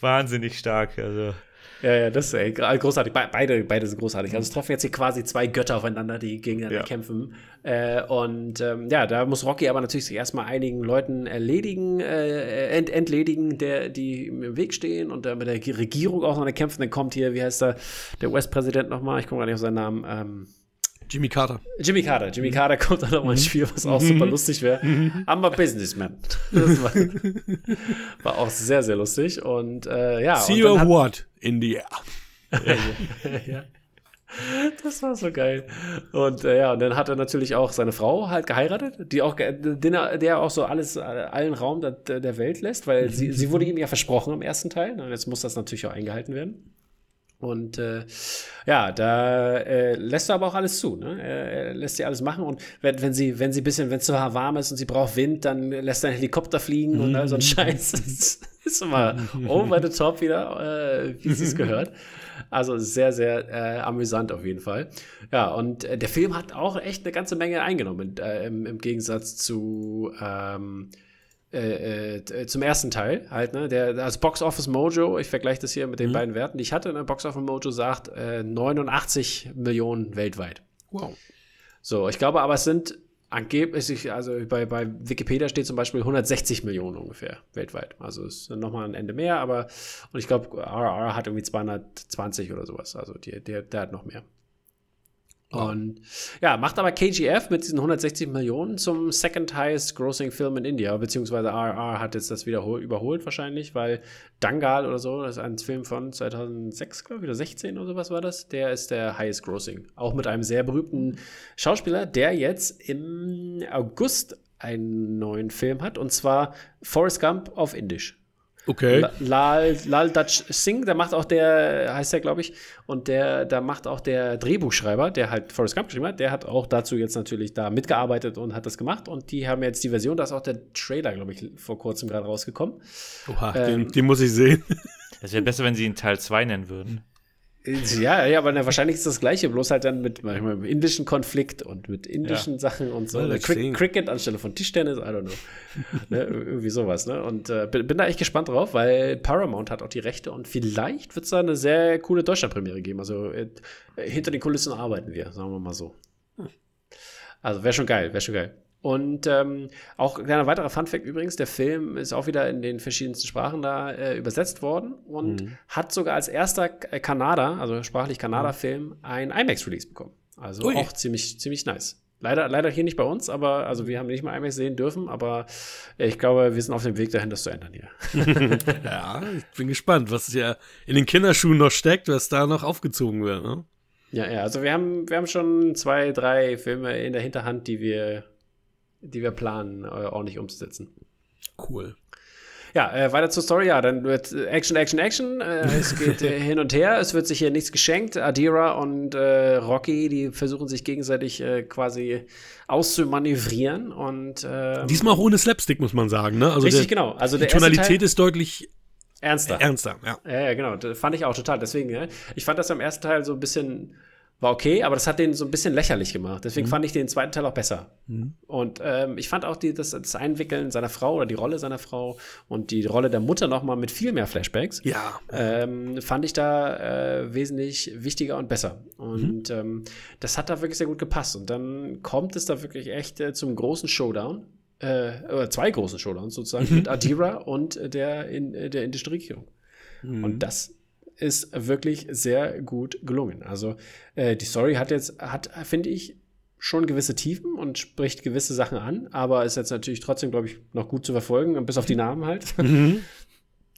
wahnsinnig stark. Also. Ja, ja, das ist ey, großartig. Be beide, beide sind großartig. Also es treffen jetzt hier quasi zwei Götter aufeinander, die gegeneinander Ja. kämpfen. Äh, und ähm, ja, da muss Rocky aber natürlich sich erstmal einigen Leuten erledigen, äh, ent entledigen, der, die im Weg stehen und da mit der Regierung auch noch kämpfen. Dann kommt hier, wie heißt der, der US-Präsident nochmal? Ich komme gar nicht auf seinen Namen. Ähm, Jimmy Carter. Jimmy Carter. Jimmy Carter kommt dann nochmal ins Spiel, was auch super lustig wäre. I'm a businessman. Das war, war auch sehr, sehr lustig. Und äh, ja. See und you dann hat- what in the air. ja. Das war so geil. Und äh, ja, und dann hat er natürlich auch seine Frau halt geheiratet, die auch, den er- der auch so alles, äh, allen Raum der, der Welt lässt, weil sie, sie wurde ihm ja versprochen im ersten Teil. Und jetzt muss das natürlich auch eingehalten werden. Und äh, ja, da äh, lässt er aber auch alles zu. Ne? Er, lässt sie alles machen. Und wenn, wenn sie, wenn sie ein bisschen, wenn es zu warm ist und sie braucht Wind, dann lässt er einen Helikopter fliegen und all so ein Scheiß. Das ist immer over the top wieder, äh, wie sie es gehört. Also sehr, sehr äh, amüsant auf jeden Fall. Ja, und äh, der Film hat auch echt eine ganze Menge eingenommen, äh, im, im Gegensatz zu ähm, äh, äh, zum ersten Teil halt, ne? Der, das Box Office Mojo, ich vergleiche das hier mit den beiden Werten, die ich hatte, ne? Box Office Mojo sagt äh, 89 Millionen weltweit. Wow. So, ich glaube aber, es sind angeblich, also bei, bei Wikipedia steht zum Beispiel 160 Millionen ungefähr weltweit. Also es ist nochmal ein Ende mehr, aber und ich glaube, RR hat irgendwie 220 oder sowas. Also die, der, der hat noch mehr. Und ja, macht aber KGF mit diesen 160 Millionen zum second highest grossing Film in India, beziehungsweise RR hat jetzt das wiederhol überholt wahrscheinlich, weil Dangal oder so, das ist ein Film von 2006, glaube ich, oder 16 oder sowas war das, der ist der highest grossing. Auch mit einem sehr berühmten Schauspieler, der jetzt im August einen neuen Film hat, und zwar Forrest Gump auf Indisch. Okay. La- Lal, Lal Dutch Singh, der macht auch der, heißt der, glaube ich, und der, da macht auch der Drehbuchschreiber, der halt Forrest Gump geschrieben hat, der hat auch dazu jetzt natürlich da mitgearbeitet und hat das gemacht. Und die haben jetzt die Version, da ist auch der Trailer, glaube ich, vor kurzem gerade rausgekommen. Oha, ähm, den, den muss ich sehen. Es wäre besser, wenn sie ihn Teil 2 nennen würden. Ja, ja, aber wahrscheinlich ist das Gleiche, bloß halt dann mit manchmal mit indischen Konflikt und mit indischen Sachen und so. Crick, see. Cricket anstelle von Tischtennis, I don't know. ne, irgendwie sowas, ne? Und äh, bin, bin da echt gespannt drauf, weil Paramount hat auch die Rechte und vielleicht wird es da eine sehr coole Deutschlandpremiere geben. Also äh, hinter den Kulissen arbeiten wir, sagen wir mal so. Also wäre schon geil, wäre schon geil. Und ähm, auch ein kleiner weiterer Funfact übrigens, der Film ist auch wieder in den verschiedensten Sprachen da äh, übersetzt worden und hat sogar als erster äh, Kanada, also sprachlich Kanada-Film, ein IMAX-Release bekommen. Also Ui. auch ziemlich, ziemlich nice. Leider, leider hier nicht bei uns, aber also wir haben nicht mal IMAX sehen dürfen, aber ich glaube, wir sind auf dem Weg dahin, das zu ändern hier. Ja, ich bin gespannt, was ja in den Kinderschuhen noch steckt, was da noch aufgezogen wird. Ne? Ja, ja, also wir haben, wir haben schon zwei, drei Filme in der Hinterhand, die wir, die wir planen, äh, ordentlich umzusetzen. Cool. Ja, äh, weiter zur Story. Ja, dann wird äh, Action, Action, Action. Äh, es geht äh, hin und her. Es wird sich hier nichts geschenkt. Adira und äh, Rocky, die versuchen sich gegenseitig quasi auszumanövrieren. Und ähm, Diesmal auch ohne Slapstick, muss man sagen. Ne? Also richtig, der, genau. Also die Tonalität ist deutlich ernster. ernster. Ja. Ja, genau. Das fand ich auch total. Deswegen, ja, ich fand das am ersten Teil so ein bisschen, war okay, aber das hat den so ein bisschen lächerlich gemacht. Deswegen fand ich den zweiten Teil auch besser. Und ähm, ich fand auch die, das, das Einwickeln seiner Frau oder die Rolle seiner Frau und die Rolle der Mutter noch mal mit viel mehr Flashbacks. Ja. Ähm, fand ich da äh, wesentlich wichtiger und besser. Und ähm, das hat da wirklich sehr gut gepasst. Und dann kommt es da wirklich echt äh, zum großen Showdown. Äh, oder zwei großen Showdowns sozusagen mit Adira und äh, der, in, äh, der indischen Regierung. Und das ist wirklich sehr gut gelungen. Also äh, die Story hat jetzt, hat, finde ich, schon gewisse Tiefen und spricht gewisse Sachen an, aber ist jetzt natürlich trotzdem, glaube ich, noch gut zu verfolgen, bis auf die Namen halt.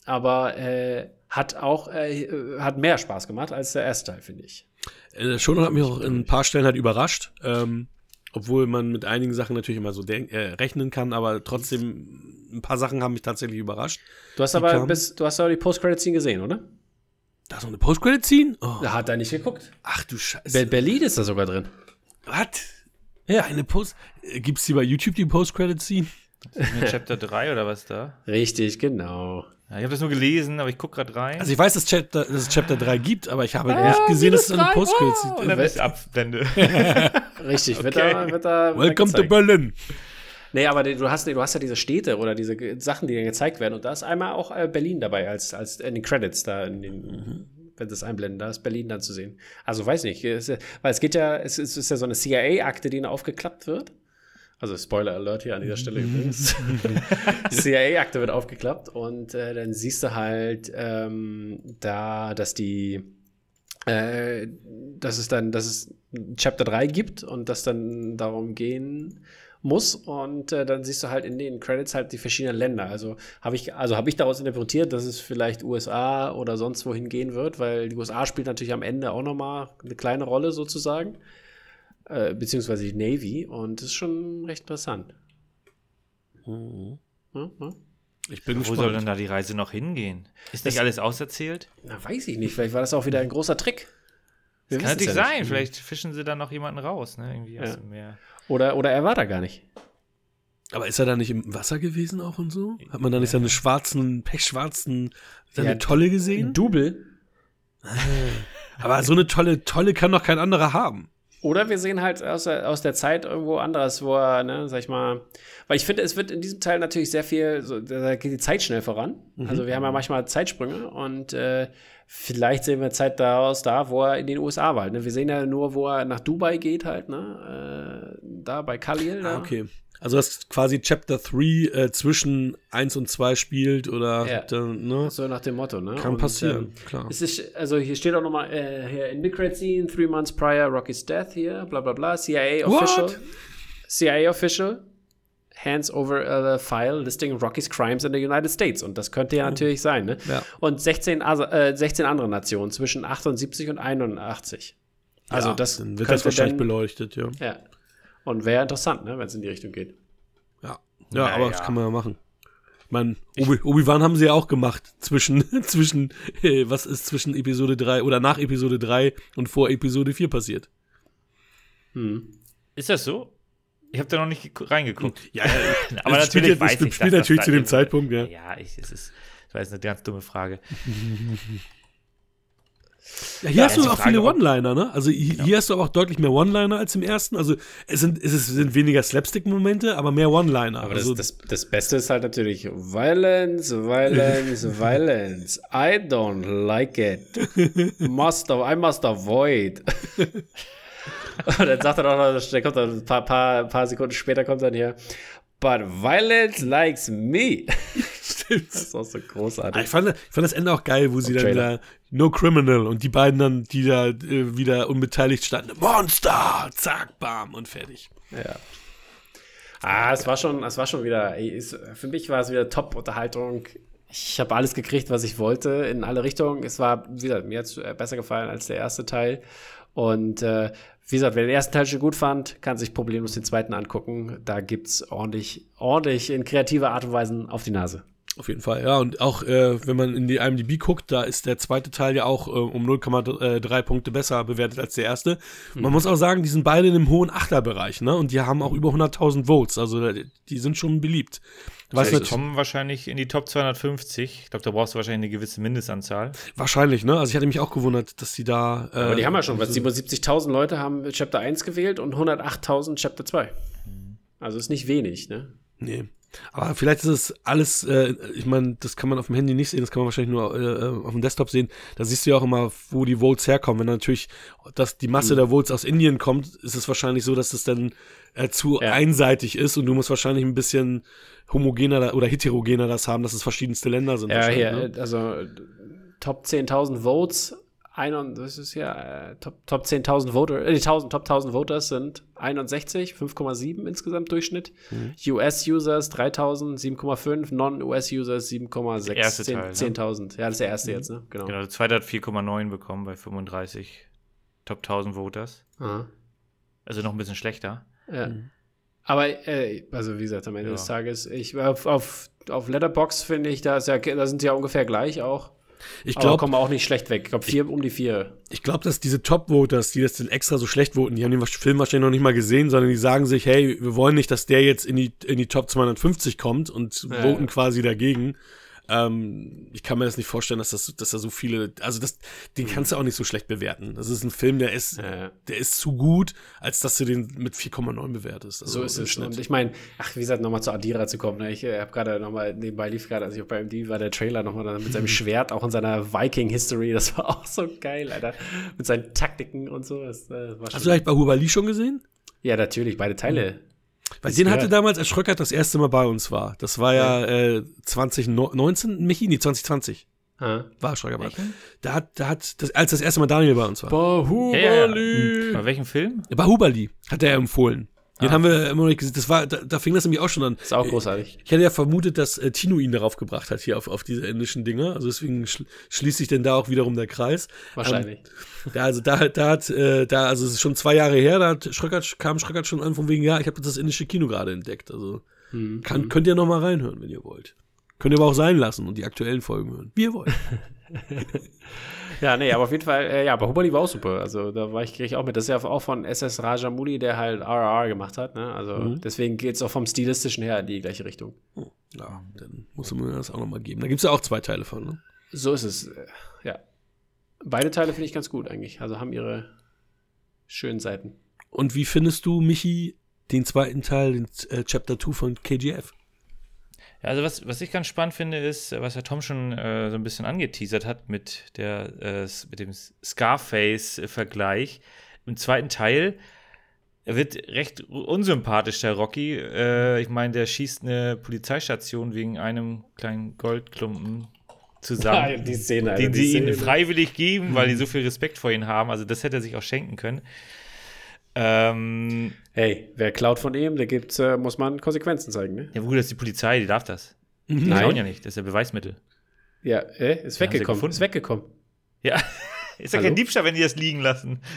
aber äh, hat auch, äh, hat mehr Spaß gemacht als der erste Teil, finde ich. Äh, schon hat mich auch in ein paar Stellen halt überrascht. Ähm, obwohl man mit einigen Sachen natürlich immer so äh, rechnen kann, aber trotzdem ein paar Sachen haben mich tatsächlich überrascht. Du hast aber bis, du hast aber die Post-Credit-Scene gesehen, oder? Da ist noch eine Post-Credit-Scene? Oh, Da hat er nicht geguckt. ach du Scheiße. Be Berlin ist da sogar drin. Was? Ja. Eine Post. Äh, Gibt's die bei YouTube, die Post-Credit-Scene? In Chapter 3 oder was da? Richtig, genau. Ja, ich habe das nur gelesen, aber ich gucke gerade rein. Also ich weiß, dass, Chapter, dass es Chapter 3 gibt, aber ich habe nicht gesehen, dass es eine Postcredits oh, gibt. Abblende. Richtig, wird Okay. da, wird da Welcome to. Berlin. Nee, aber du hast, du hast ja diese Städte oder diese Sachen, die dann gezeigt werden. Und da ist einmal auch äh, Berlin dabei, als, als in den Credits da, in den, wenn sie es einblenden, da ist Berlin dann zu sehen. Also weiß nicht, es, weil es geht ja, es ist, es ist ja so eine CIA-Akte, die dann aufgeklappt wird. Also Spoiler Alert hier an dieser Stelle übrigens. Die CIA-Akte wird aufgeklappt und äh, dann siehst du halt ähm, da, dass die äh, dass es dann, dass es Chapter 3 gibt und das dann darum gehen muss und äh, dann siehst du halt in den Credits halt die verschiedenen Länder. Also habe ich, also habe ich daraus interpretiert, dass es vielleicht USA oder sonst wohin gehen wird, weil die USA spielt natürlich am Ende auch nochmal eine kleine Rolle sozusagen, äh, beziehungsweise die Navy und das ist schon recht interessant. Ja, ja. Ich bin Wo soll denn gespannt. da die Reise noch hingehen? Ist nicht Das- alles auserzählt? Na, weiß ich nicht, vielleicht war das auch wieder ein großer Trick. Wir Kann natürlich ja sein. nicht. Vielleicht fischen sie dann noch jemanden raus, ne? Irgendwie aus Ja. dem Meer. Oder, oder er war da gar nicht. Aber ist er da nicht im Wasser gewesen auch und so? Hat man da nicht seine schwarzen, pechschwarzen, seine Ja, Tolle gesehen? Double. Aber so eine tolle, tolle kann doch kein anderer haben. Oder wir sehen halt aus der, aus der Zeit irgendwo anderes, wo er, ne, sag ich mal, weil ich finde, es wird in diesem Teil natürlich sehr viel, so, da geht die Zeit schnell voran. Also wir haben ja manchmal Zeitsprünge und äh, vielleicht sehen wir Zeit daraus da, wo er in den USA war. Ne? Wir sehen ja nur, wo er nach Dubai geht halt, ne, äh, da bei Khalil. Da. Ah, okay. Also dass quasi Chapter 3 äh, zwischen 1 und 2 spielt oder Ja. dann, ne? So nach dem Motto, ne? Kann Und, passieren, ähm, klar. Es ist, also hier steht auch nochmal, äh, hier in the credit scene, three months prior Rocky's death hier, bla bla bla, CIA What? official. CIA official hands over a file listing Rocky's crimes in the United States. Und das könnte ja natürlich sein, ne? Oh. Ja. Und 16, Asa- äh, 16 andere Nationen zwischen 78 und 81. Also Ja, das dann wird das wahrscheinlich dann- beleuchtet, ja. Ja. Und wäre interessant, ne, wenn es in die Richtung geht. Ja, ja aber das kann man ja machen. Ich meine, Obi- Obi-Wan haben sie ja auch gemacht. Zwischen, zwischen, äh, was ist zwischen Episode 3 oder nach Episode 3 und vor Episode 4 passiert. Ist das so? Ich habe da noch nicht reingeguckt. Ja, ja, Aber das spielt natürlich ja- das weiß ich, spielt dass natürlich das zu dem Zeitpunkt, ja. Ja, ich, es ist, das war jetzt eine ganz dumme Frage. Ja, hier hast du auch Frage, viele One-Liner, ne? Also hier, hier hast du aber auch deutlich mehr One-Liner als im ersten. Also es sind, es sind weniger Slapstick-Momente, aber mehr One-Liner. Aber also, das, das, das Beste ist halt natürlich Violence, Violence, Violence. I don't like it. Must, I must avoid. Und dann sagt er auch noch, der kommt dann ein paar, paar, paar Sekunden später kommt dann hier, but Violence likes me. Das ist auch so großartig. ich, fand, ich fand das Ende auch geil, wo sie dann wieder No Criminal und die beiden dann, die da äh, wieder unbeteiligt standen, Monster, zack, bam und fertig. Ja. Ah, es war schon, es war schon wieder, für mich war es wieder Top-Unterhaltung. Ich habe alles gekriegt, was ich wollte, in alle Richtungen. Es war, wie gesagt, mir hat es besser gefallen als der erste Teil. Und äh, wie gesagt, wer den ersten Teil schon gut fand, kann sich problemlos den zweiten angucken. Da gibt's ordentlich, ordentlich in kreativer Art und Weise auf die Nase. Auf jeden Fall, ja. Und auch, äh, wenn man in die IMDb guckt, da ist der zweite Teil ja auch äh, um 0,3 Punkte besser bewertet als der erste. Man muss auch sagen, die sind beide in einem hohen Achterbereich, ne? Und die haben auch über 100.000 Votes. Also äh, die sind schon beliebt. Was Die natürlich, kommen wahrscheinlich in die Top 250. Ich glaube, da brauchst du wahrscheinlich eine gewisse Mindestanzahl. wahrscheinlich, ne? Also ich hatte mich auch gewundert, dass die da. Äh, Aber die haben ja schon, was 77.000 Leute haben Chapter 1 gewählt und 108.000 Chapter 2. Also ist nicht wenig, ne? Nee. Aber vielleicht ist es alles, äh, ich meine, das kann man auf dem Handy nicht sehen, das kann man wahrscheinlich nur äh, auf dem Desktop sehen. Da siehst du ja auch immer, wo die Votes herkommen. Wenn natürlich dass die Masse der Votes aus Indien kommt, ist es wahrscheinlich so, dass es dann äh, zu Ja. einseitig ist und du musst wahrscheinlich ein bisschen homogener oder heterogener das haben, dass es verschiedenste Länder sind. Ja, hier, ne? äh, also äh, Top 10.000 Votes, ein und, das ist ja, äh, Top, Top 10.000 Voter, äh, die 1000, Top 1000 Voters sind 61, 5,7 insgesamt Durchschnitt. US-Users 3.000, 7,5, Non-US-Users 7,6, Der erste 10 Teil, ne? 10.000. Ja, das ist der erste jetzt, ne? Genau. Genau, der zweite hat 4,9 bekommen bei 35 Top 1000 Voters. Aha. Also noch ein bisschen schlechter. Ja. Aber, äh, also wie gesagt, am Ende Ja. des Tages, ich, auf, auf, auf Letterbox finde ich, da, ist ja, da sind sie ja ungefähr gleich auch. Ich glaube, kommen auch nicht schlecht weg. Ich glaube, vier um die vier. Ich glaube, dass diese Top-Voters, die das denn extra so schlecht voten, die haben den Film wahrscheinlich noch nicht mal gesehen, sondern die sagen sich, hey, wir wollen nicht, dass der jetzt in die, in die Top 250 kommt und Ja. voten quasi dagegen. Ähm, ich kann mir das nicht vorstellen, dass, das, dass da so viele, also das, den kannst du auch nicht so schlecht bewerten. Das ist ein Film, der ist, Ja, der ist zu gut, als dass du den mit 4,9 bewertest. Also So ist es. Schnitt. Und ich meine, ach, wie gesagt, nochmal zu Adira zu kommen. Ne? Ich äh, habe gerade nochmal, nebenbei lief gerade, als ich bei MD war, der Trailer nochmal mit seinem Schwert, auch in seiner Viking-History. Das war auch so geil, Alter. Mit seinen Taktiken und so. Das, äh, war schon Hast du eigentlich bei Hubali schon gesehen? ja, natürlich, beide Teile. Weil den hatte damals, als Schröckert das erste Mal bei uns war. Das war ja, äh, 2019, Michi, nee, 2020 Ah. war Schröckert bei. Da hat, da hat, das, als das erste Mal Daniel bei uns war. Bahubali! Ja, ja, ja. Bei welchem Film? Bei Hubali hat er empfohlen. Den haben wir immer noch nicht gesehen. Das war, da, da fing das nämlich auch schon an. Ist auch großartig. Ich hätte ja vermutet, dass äh, Tino ihn darauf gebracht hat, hier auf, auf diese indischen Dinger. Also deswegen schl schließt sich denn da auch wiederum der Kreis. Wahrscheinlich. Da, also da, da hat, äh, da, also es ist schon zwei Jahre her, da hat Schröckert, kam Schröckert schon an von wegen, ja, ich habe das indische Kino gerade entdeckt. Also Mhm. kann, könnt ihr noch mal reinhören, wenn ihr wollt. Könnt ihr aber auch sein lassen und die aktuellen Folgen hören, wie ihr wollt. Ja, nee, aber auf jeden Fall, äh, ja, Bahubali war auch super. Also da war ich, ich auch mit. Das ist ja auch von SS Rajamouli, der halt RRR gemacht hat. Ne? Also Mhm. deswegen geht es auch vom Stilistischen her in die gleiche Richtung. Ja, dann muss man das auch noch mal geben. Da gibt's ja auch zwei Teile von, ne? So ist es. äh, Ja. Beide Teile finde ich ganz gut eigentlich. Also haben ihre schönen Seiten. Und wie findest du, Michi, den zweiten Teil, den äh, Chapter 2 von KGF? Ja, also was, was ich ganz spannend finde, ist, was Herr Tom schon äh, so ein bisschen angeteasert hat mit, der, äh, mit dem Scarface-Vergleich. Im zweiten Teil wird recht unsympathisch, der Rocky. Äh, ich meine, der schießt eine Polizeistation wegen einem kleinen Goldklumpen zusammen. die Szene, den die sie ihm Szene. freiwillig geben, weil die so viel Respekt vor ihm haben. Also das hätte er sich auch schenken können. Ähm, Hey, wer klaut von ihm, der gibt, äh, muss man Konsequenzen zeigen, ne? ja gut, das ist die Polizei, die darf das. Die Nein. klauen ja nicht, das ist ja Beweismittel. Ja, äh, ist weggekommen. Ist weggekommen. Ja, ist ja Hallo? kein Diebstahl, wenn die das liegen lassen.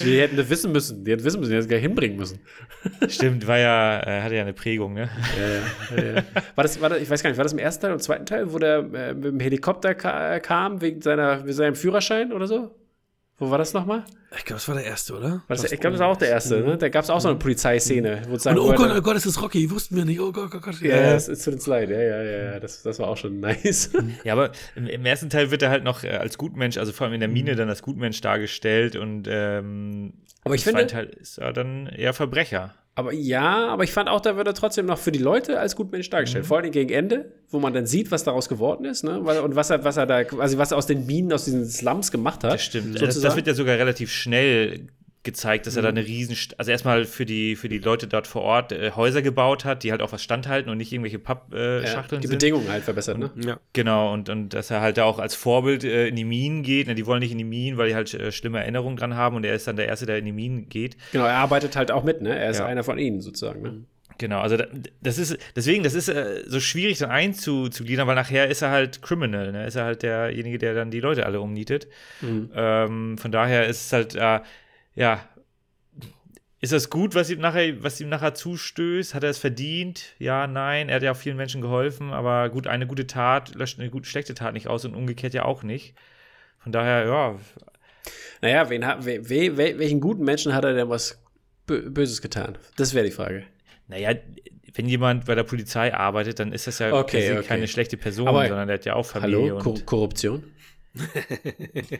Die hätten das wissen müssen. Die hätten wissen müssen, die hätten es gleich hinbringen müssen. Stimmt, war ja, äh, hatte ja eine Prägung, ne? Ja, ja, ja. War das, war das, ich weiß gar nicht, war das im ersten Teil oder im zweiten Teil, wo der äh, mit dem Helikopter ka kam wegen seiner, wegen seinem Führerschein oder so? Wo war das nochmal? Ich glaube, das war der erste, oder? Das, ich glaube, das war auch der erste. Ne? Da gab es auch so eine Polizeiszene. Wo es Und oh Gott, oh Gott, es ist Rocky, wussten wir nicht. Oh Gott, oh Gott. Ja, es, es tut uns leid. Ja, ja, ja, ja. Das, das war auch schon nice. Ja, aber im, im ersten Teil wird er halt noch äh, als Gutmensch, also vor allem in der Mine dann als Gutmensch dargestellt und ähm, Aber ich im zweiten finde, Teil ist er dann eher Verbrecher. Aber ja, aber ich fand auch, da wird er trotzdem noch für die Leute als Gutmensch dargestellt. Mhm. Vor allem gegen Ende, wo man dann sieht, was daraus geworden ist, ne? Und was er, was er da, also was er aus den Minen, aus diesen Slums gemacht hat. Das stimmt. Das, das wird ja sogar relativ schnell gezeigt, dass er Mhm. da eine riesen, also erstmal für die, für die Leute dort vor Ort äh, Häuser gebaut hat, die halt auch was standhalten und nicht irgendwelche Pappschachteln äh, ja, die sind. Bedingungen halt verbessert, ne? Ja. Genau, und, und dass er halt da auch als Vorbild äh, in die Minen geht. Ne, die wollen nicht in die Minen, weil die halt äh, schlimme Erinnerungen dran haben und er ist dann der Erste, der in die Minen geht. Genau, er arbeitet halt auch mit, ne? Er ist Ja. einer von ihnen sozusagen, ne? Genau, also da, das ist, deswegen, das ist äh, so schwierig dann einzugliedern, weil nachher ist er halt Criminal, ne? Ist er halt derjenige, der dann die Leute alle umnietet. Ähm, von daher ist es halt, äh, ja, ist das gut, was ihm nachher, was ihm nachher zustößt? Hat er es verdient? Ja, nein. Er hat ja auch vielen Menschen geholfen, aber gut, eine gute Tat löscht eine gut, schlechte Tat nicht aus und umgekehrt ja auch nicht. Von daher, ja, Naja, wen hat, we, we, wel- welchen guten Menschen hat er denn was Bö- Böses getan? Das wäre die Frage. naja, wenn jemand bei der Polizei arbeitet, dann ist das ja Okay, okay. keine schlechte Person, Aber- sondern der hat ja auch Familie. Hallo? Kor und Korruption?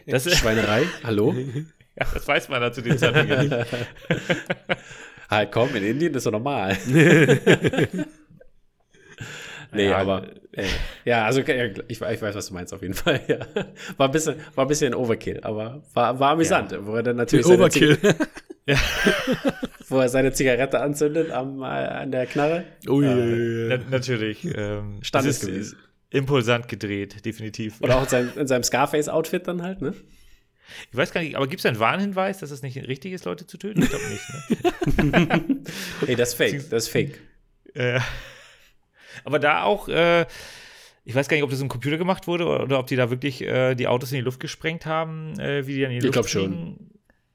Das, ist, Schweinerei? Hallo? ja, das weiß man da zu dem Zeitpunkt ja nicht. Halt, komm, in Indien ist doch normal. nee, Ja, aber. Äh, ja, also ja, ich, ich weiß, was du meinst, auf jeden Fall. Ja. War, ein bisschen, war ein bisschen Overkill, aber war, war amüsant, wo er dann natürlich seine, Overkill. Zig- wo er seine Zigarette anzündet am, äh, an der Knarre. Ui, Na, natürlich. Ähm, es Standesgemäß. Impulsant gedreht, definitiv. Oder auch in seinem, in seinem Scarface-Outfit dann halt, ne? Ich weiß gar nicht, aber gibt es einen Warnhinweis, dass es nicht richtig ist, Leute zu töten? Ich glaube nicht. Ne? Ey, das ist fake, das ist fake. Äh, aber da auch, äh, ich weiß gar nicht, ob das im Computer gemacht wurde oder, oder ob die da wirklich äh, die Autos in die Luft gesprengt haben, äh, wie die dann in die Ich Luft glaub schon. fliegen.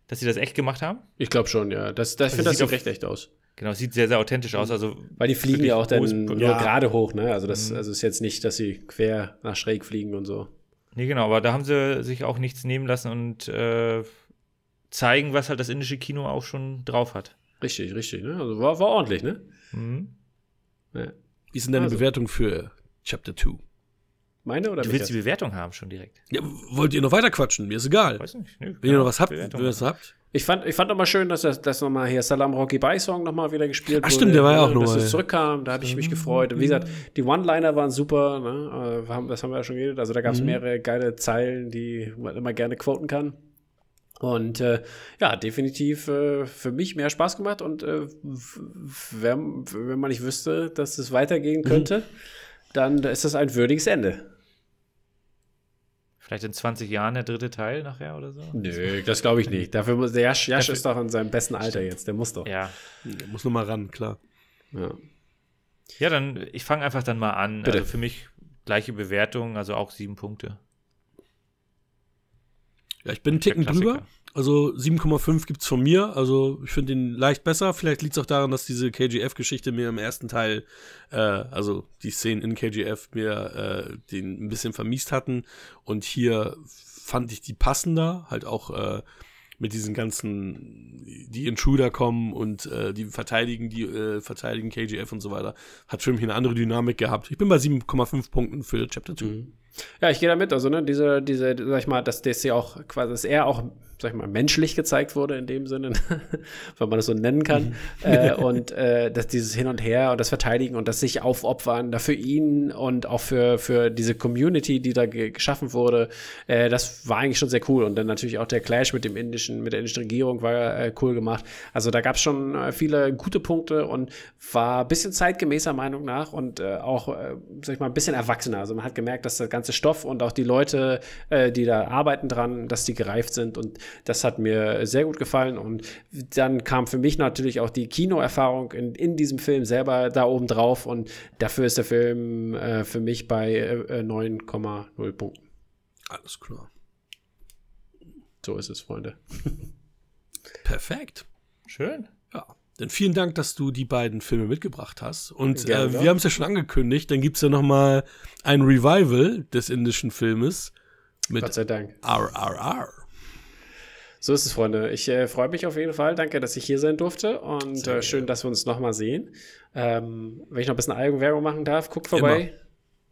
Dass sie das echt gemacht haben? Ich glaube schon, ja. Das, das, ich finde, das sieht recht echt aus. Genau, es sieht sehr, sehr authentisch aus. Also, Weil die fliegen ja auch dann nur ja. gerade hoch, ne? Also das also ist jetzt nicht, dass sie quer nach schräg fliegen und so. Nee, genau, aber da haben sie sich auch nichts nehmen lassen und äh, zeigen, was halt das indische Kino auch schon drauf hat. Richtig, richtig, ne? Also war, war ordentlich, ne? Mhm. Ja. Wie ist denn deine Also. Bewertung für Chapter 2. Meine oder Du willst die Bewertung haben schon direkt. Ja, wollt ihr noch weiter quatschen? Mir ist egal. Weiß nicht. Nö, Wenn ihr noch was habt, wenn Bewertung ihr was habt. Ich fand, ich fand nochmal schön, dass das, dass nochmal hier Salam Rocky Bye Song nochmal wieder gespielt Ach, wurde. stimmt, der war ja auch Dass nochmal. es zurückkam, da habe ich mich gefreut. Und wie gesagt, die One-Liner waren super, ne? Äh, Das haben wir ja schon geredet. Also da gab es Mhm. mehrere geile Zeilen, die man immer gerne quoten kann. Und äh, ja, definitiv äh, für mich mehr Spaß gemacht. Und äh, wenn, wenn man nicht wüsste, dass es Mhm. weitergehen könnte, dann ist das ein würdiges Ende. Vielleicht in 20 Jahren der dritte Teil nachher oder so? Nö, das glaube ich nicht. Dafür muss der Jasch, Jasch ist doch in seinem besten Alter jetzt. Der muss doch. Ja. Der muss noch mal ran, klar. Ja. Ja, dann, ich fange einfach dann mal an. Bitte. Also für mich gleiche Bewertung, also auch sieben Punkte. Ja, ich bin einen Der Ticken Klassiker. drüber. Also 7,5 gibt's von mir. Also ich finde den leicht besser. Vielleicht liegt es auch daran, dass diese KGF-Geschichte mir im ersten Teil, äh, also die Szenen in KGF mir äh, den ein bisschen vermiest hatten. Und hier fand ich die passender, halt auch äh, mit diesen ganzen, die Intruder kommen und äh, die verteidigen, die äh, verteidigen KGF und so weiter. Hat für mich eine andere Dynamik gehabt. Ich bin bei 7,5 Punkten für Chapter 2. Ja, ich gehe damit. Also, ne, diese, diese, sag ich mal, dass das ja auch quasi, dass er auch, sag ich mal, menschlich gezeigt wurde in dem Sinne, wenn man das so nennen kann. äh, und äh, dass dieses Hin und Her und das Verteidigen und das sich aufopfern, da für ihn und auch für, für diese Community, die da ge geschaffen wurde, äh, das war eigentlich schon sehr cool. Und dann natürlich auch der Clash mit dem indischen, mit der indischen Regierung war äh, cool gemacht. Also da gab es schon äh, viele gute Punkte und war ein bisschen zeitgemäßer Meinung nach und äh, auch, sag ich mal, ein bisschen erwachsener. Also man hat gemerkt, dass der ganze Stoff und auch die Leute, die da arbeiten dran, dass die gereift sind und das hat mir sehr gut gefallen und dann kam für mich natürlich auch die Kinoerfahrung in, in diesem Film selber da oben drauf und dafür ist der Film äh, für mich bei äh, 9,0 Punkten. Alles klar. So ist es, Freunde. Perfekt. Schön. Ja. Dann vielen Dank, dass du die beiden Filme mitgebracht hast. Und Gerne äh, doch. wir haben es ja schon angekündigt, dann gibt es ja noch mal ein Revival des indischen Filmes mit Gott sei Dank. RRR. So ist es, Freunde. Ich äh, freue mich auf jeden Fall. Danke, dass ich hier sein durfte. Und äh, schön, dass wir uns nochmal sehen. Ähm, wenn ich noch ein bisschen Eigenwerbung machen darf, guckt vorbei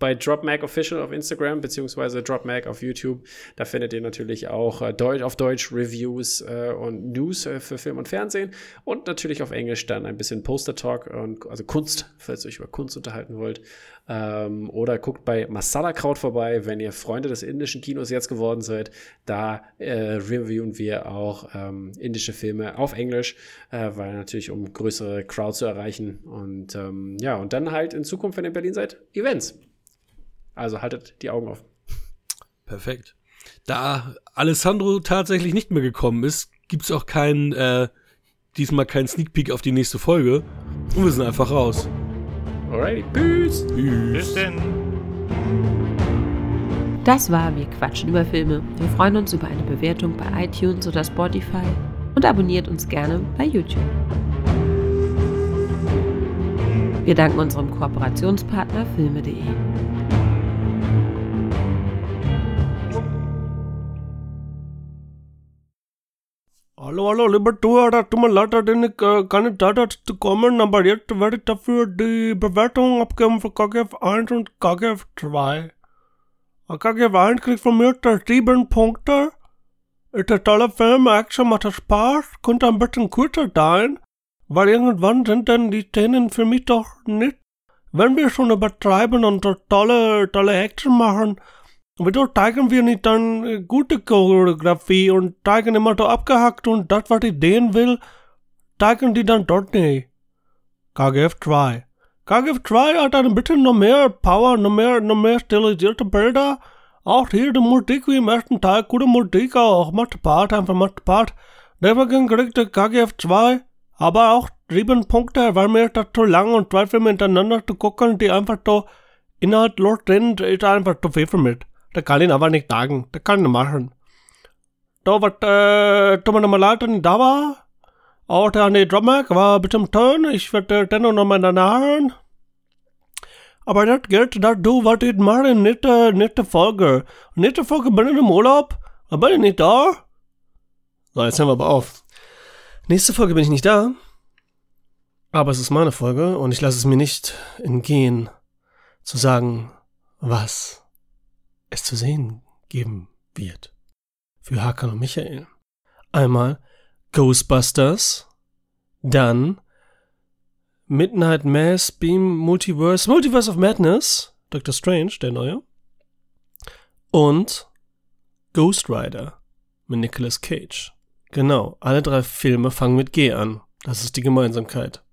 bei DropMag Official auf Instagram, beziehungsweise DropMag auf YouTube. Da findet ihr natürlich auch äh, Deutsch, auf Deutsch Reviews äh, und News äh, für Film und Fernsehen. Und natürlich auf Englisch dann ein bisschen Poster Talk, und, also Kunst, falls ihr euch über Kunst unterhalten wollt. Ähm, oder guckt bei Masala Kraut vorbei, wenn ihr Freunde des indischen Kinos jetzt geworden seid. Da äh, reviewen wir auch ähm, indische Filme auf Englisch, äh, weil natürlich um größere Crowd zu erreichen. Und ähm, ja, und dann halt in Zukunft, wenn ihr in Berlin seid, Events. Also haltet die Augen offen. Perfekt. Da Alessandro tatsächlich nicht mehr gekommen ist, gibt es auch keinen, äh, diesmal keinen Sneak Peek auf die nächste Folge. Und wir sind einfach raus. Alrighty, peace! Bis denn. Das war Wir quatschen über Filme. Wir freuen uns über eine Bewertung bei iTunes oder Spotify und abonniert uns gerne bei YouTube. Wir danken unserem Kooperationspartner filme.de. Hallo, hallo, lieber Zuhörer, tut mir leid, dass ich keine Zeit hatte zu kommen, aber jetzt werde ich dafür die Bewertung abgeben für KGF 1 und KGF 2. Äh, KGF 1 kriegt von mir da 7 Punkte. Ist ein toller Film, Action macht Spaß, könnte ein bisschen kürzer sein, weil irgendwann sind denn die Szenen für mich doch nicht, wenn wir schon übertreiben und so tolle, tolle Action machen, Wieso zeigen wir nicht dann gute Choreografie und zeigen immer so abgehackt und das, was ich sehen will, zeigen die dann dort nicht? KGF 2. KGF 2 hat ein bisschen noch mehr Power, noch mehr, noch mehr stilisierte Bilder. Auch hier die Musik wie im ersten Teil, gute Musik auch, macht Spaß, einfach macht Spaß. Deswegen kriegt der KGF 2, aber auch 7 Punkte, weil mir das zu lang und zwei Filme hintereinander zu gucken, die einfach so inhaltlos sind, ist einfach zu viel für mich. Da kann ich aber nicht sagen. Das kann nicht machen. Da was, äh, tut mir nochmal ich da war. Auch der Andy Drummack war ein bisschen Turn. Ich werde dennoch nochmal danach. Aber das gilt, dass du, was ich mache, nicht, äh, nächste Folge. Nächste Folge bin ich im Urlaub. Da bin ich nicht da. So, jetzt hören wir aber auf. Nächste Folge bin ich nicht da. Aber es ist meine Folge und ich lasse es mir nicht entgehen, zu sagen, was es zu sehen geben wird. Für Hakan und Michael. Einmal Ghostbusters, dann Midnight Mass, Beam, Multiverse, Multiverse of Madness, Doctor Strange, der neue, und Ghost Rider mit Nicolas Cage. Genau, alle drei Filme fangen mit G an. Das ist die Gemeinsamkeit.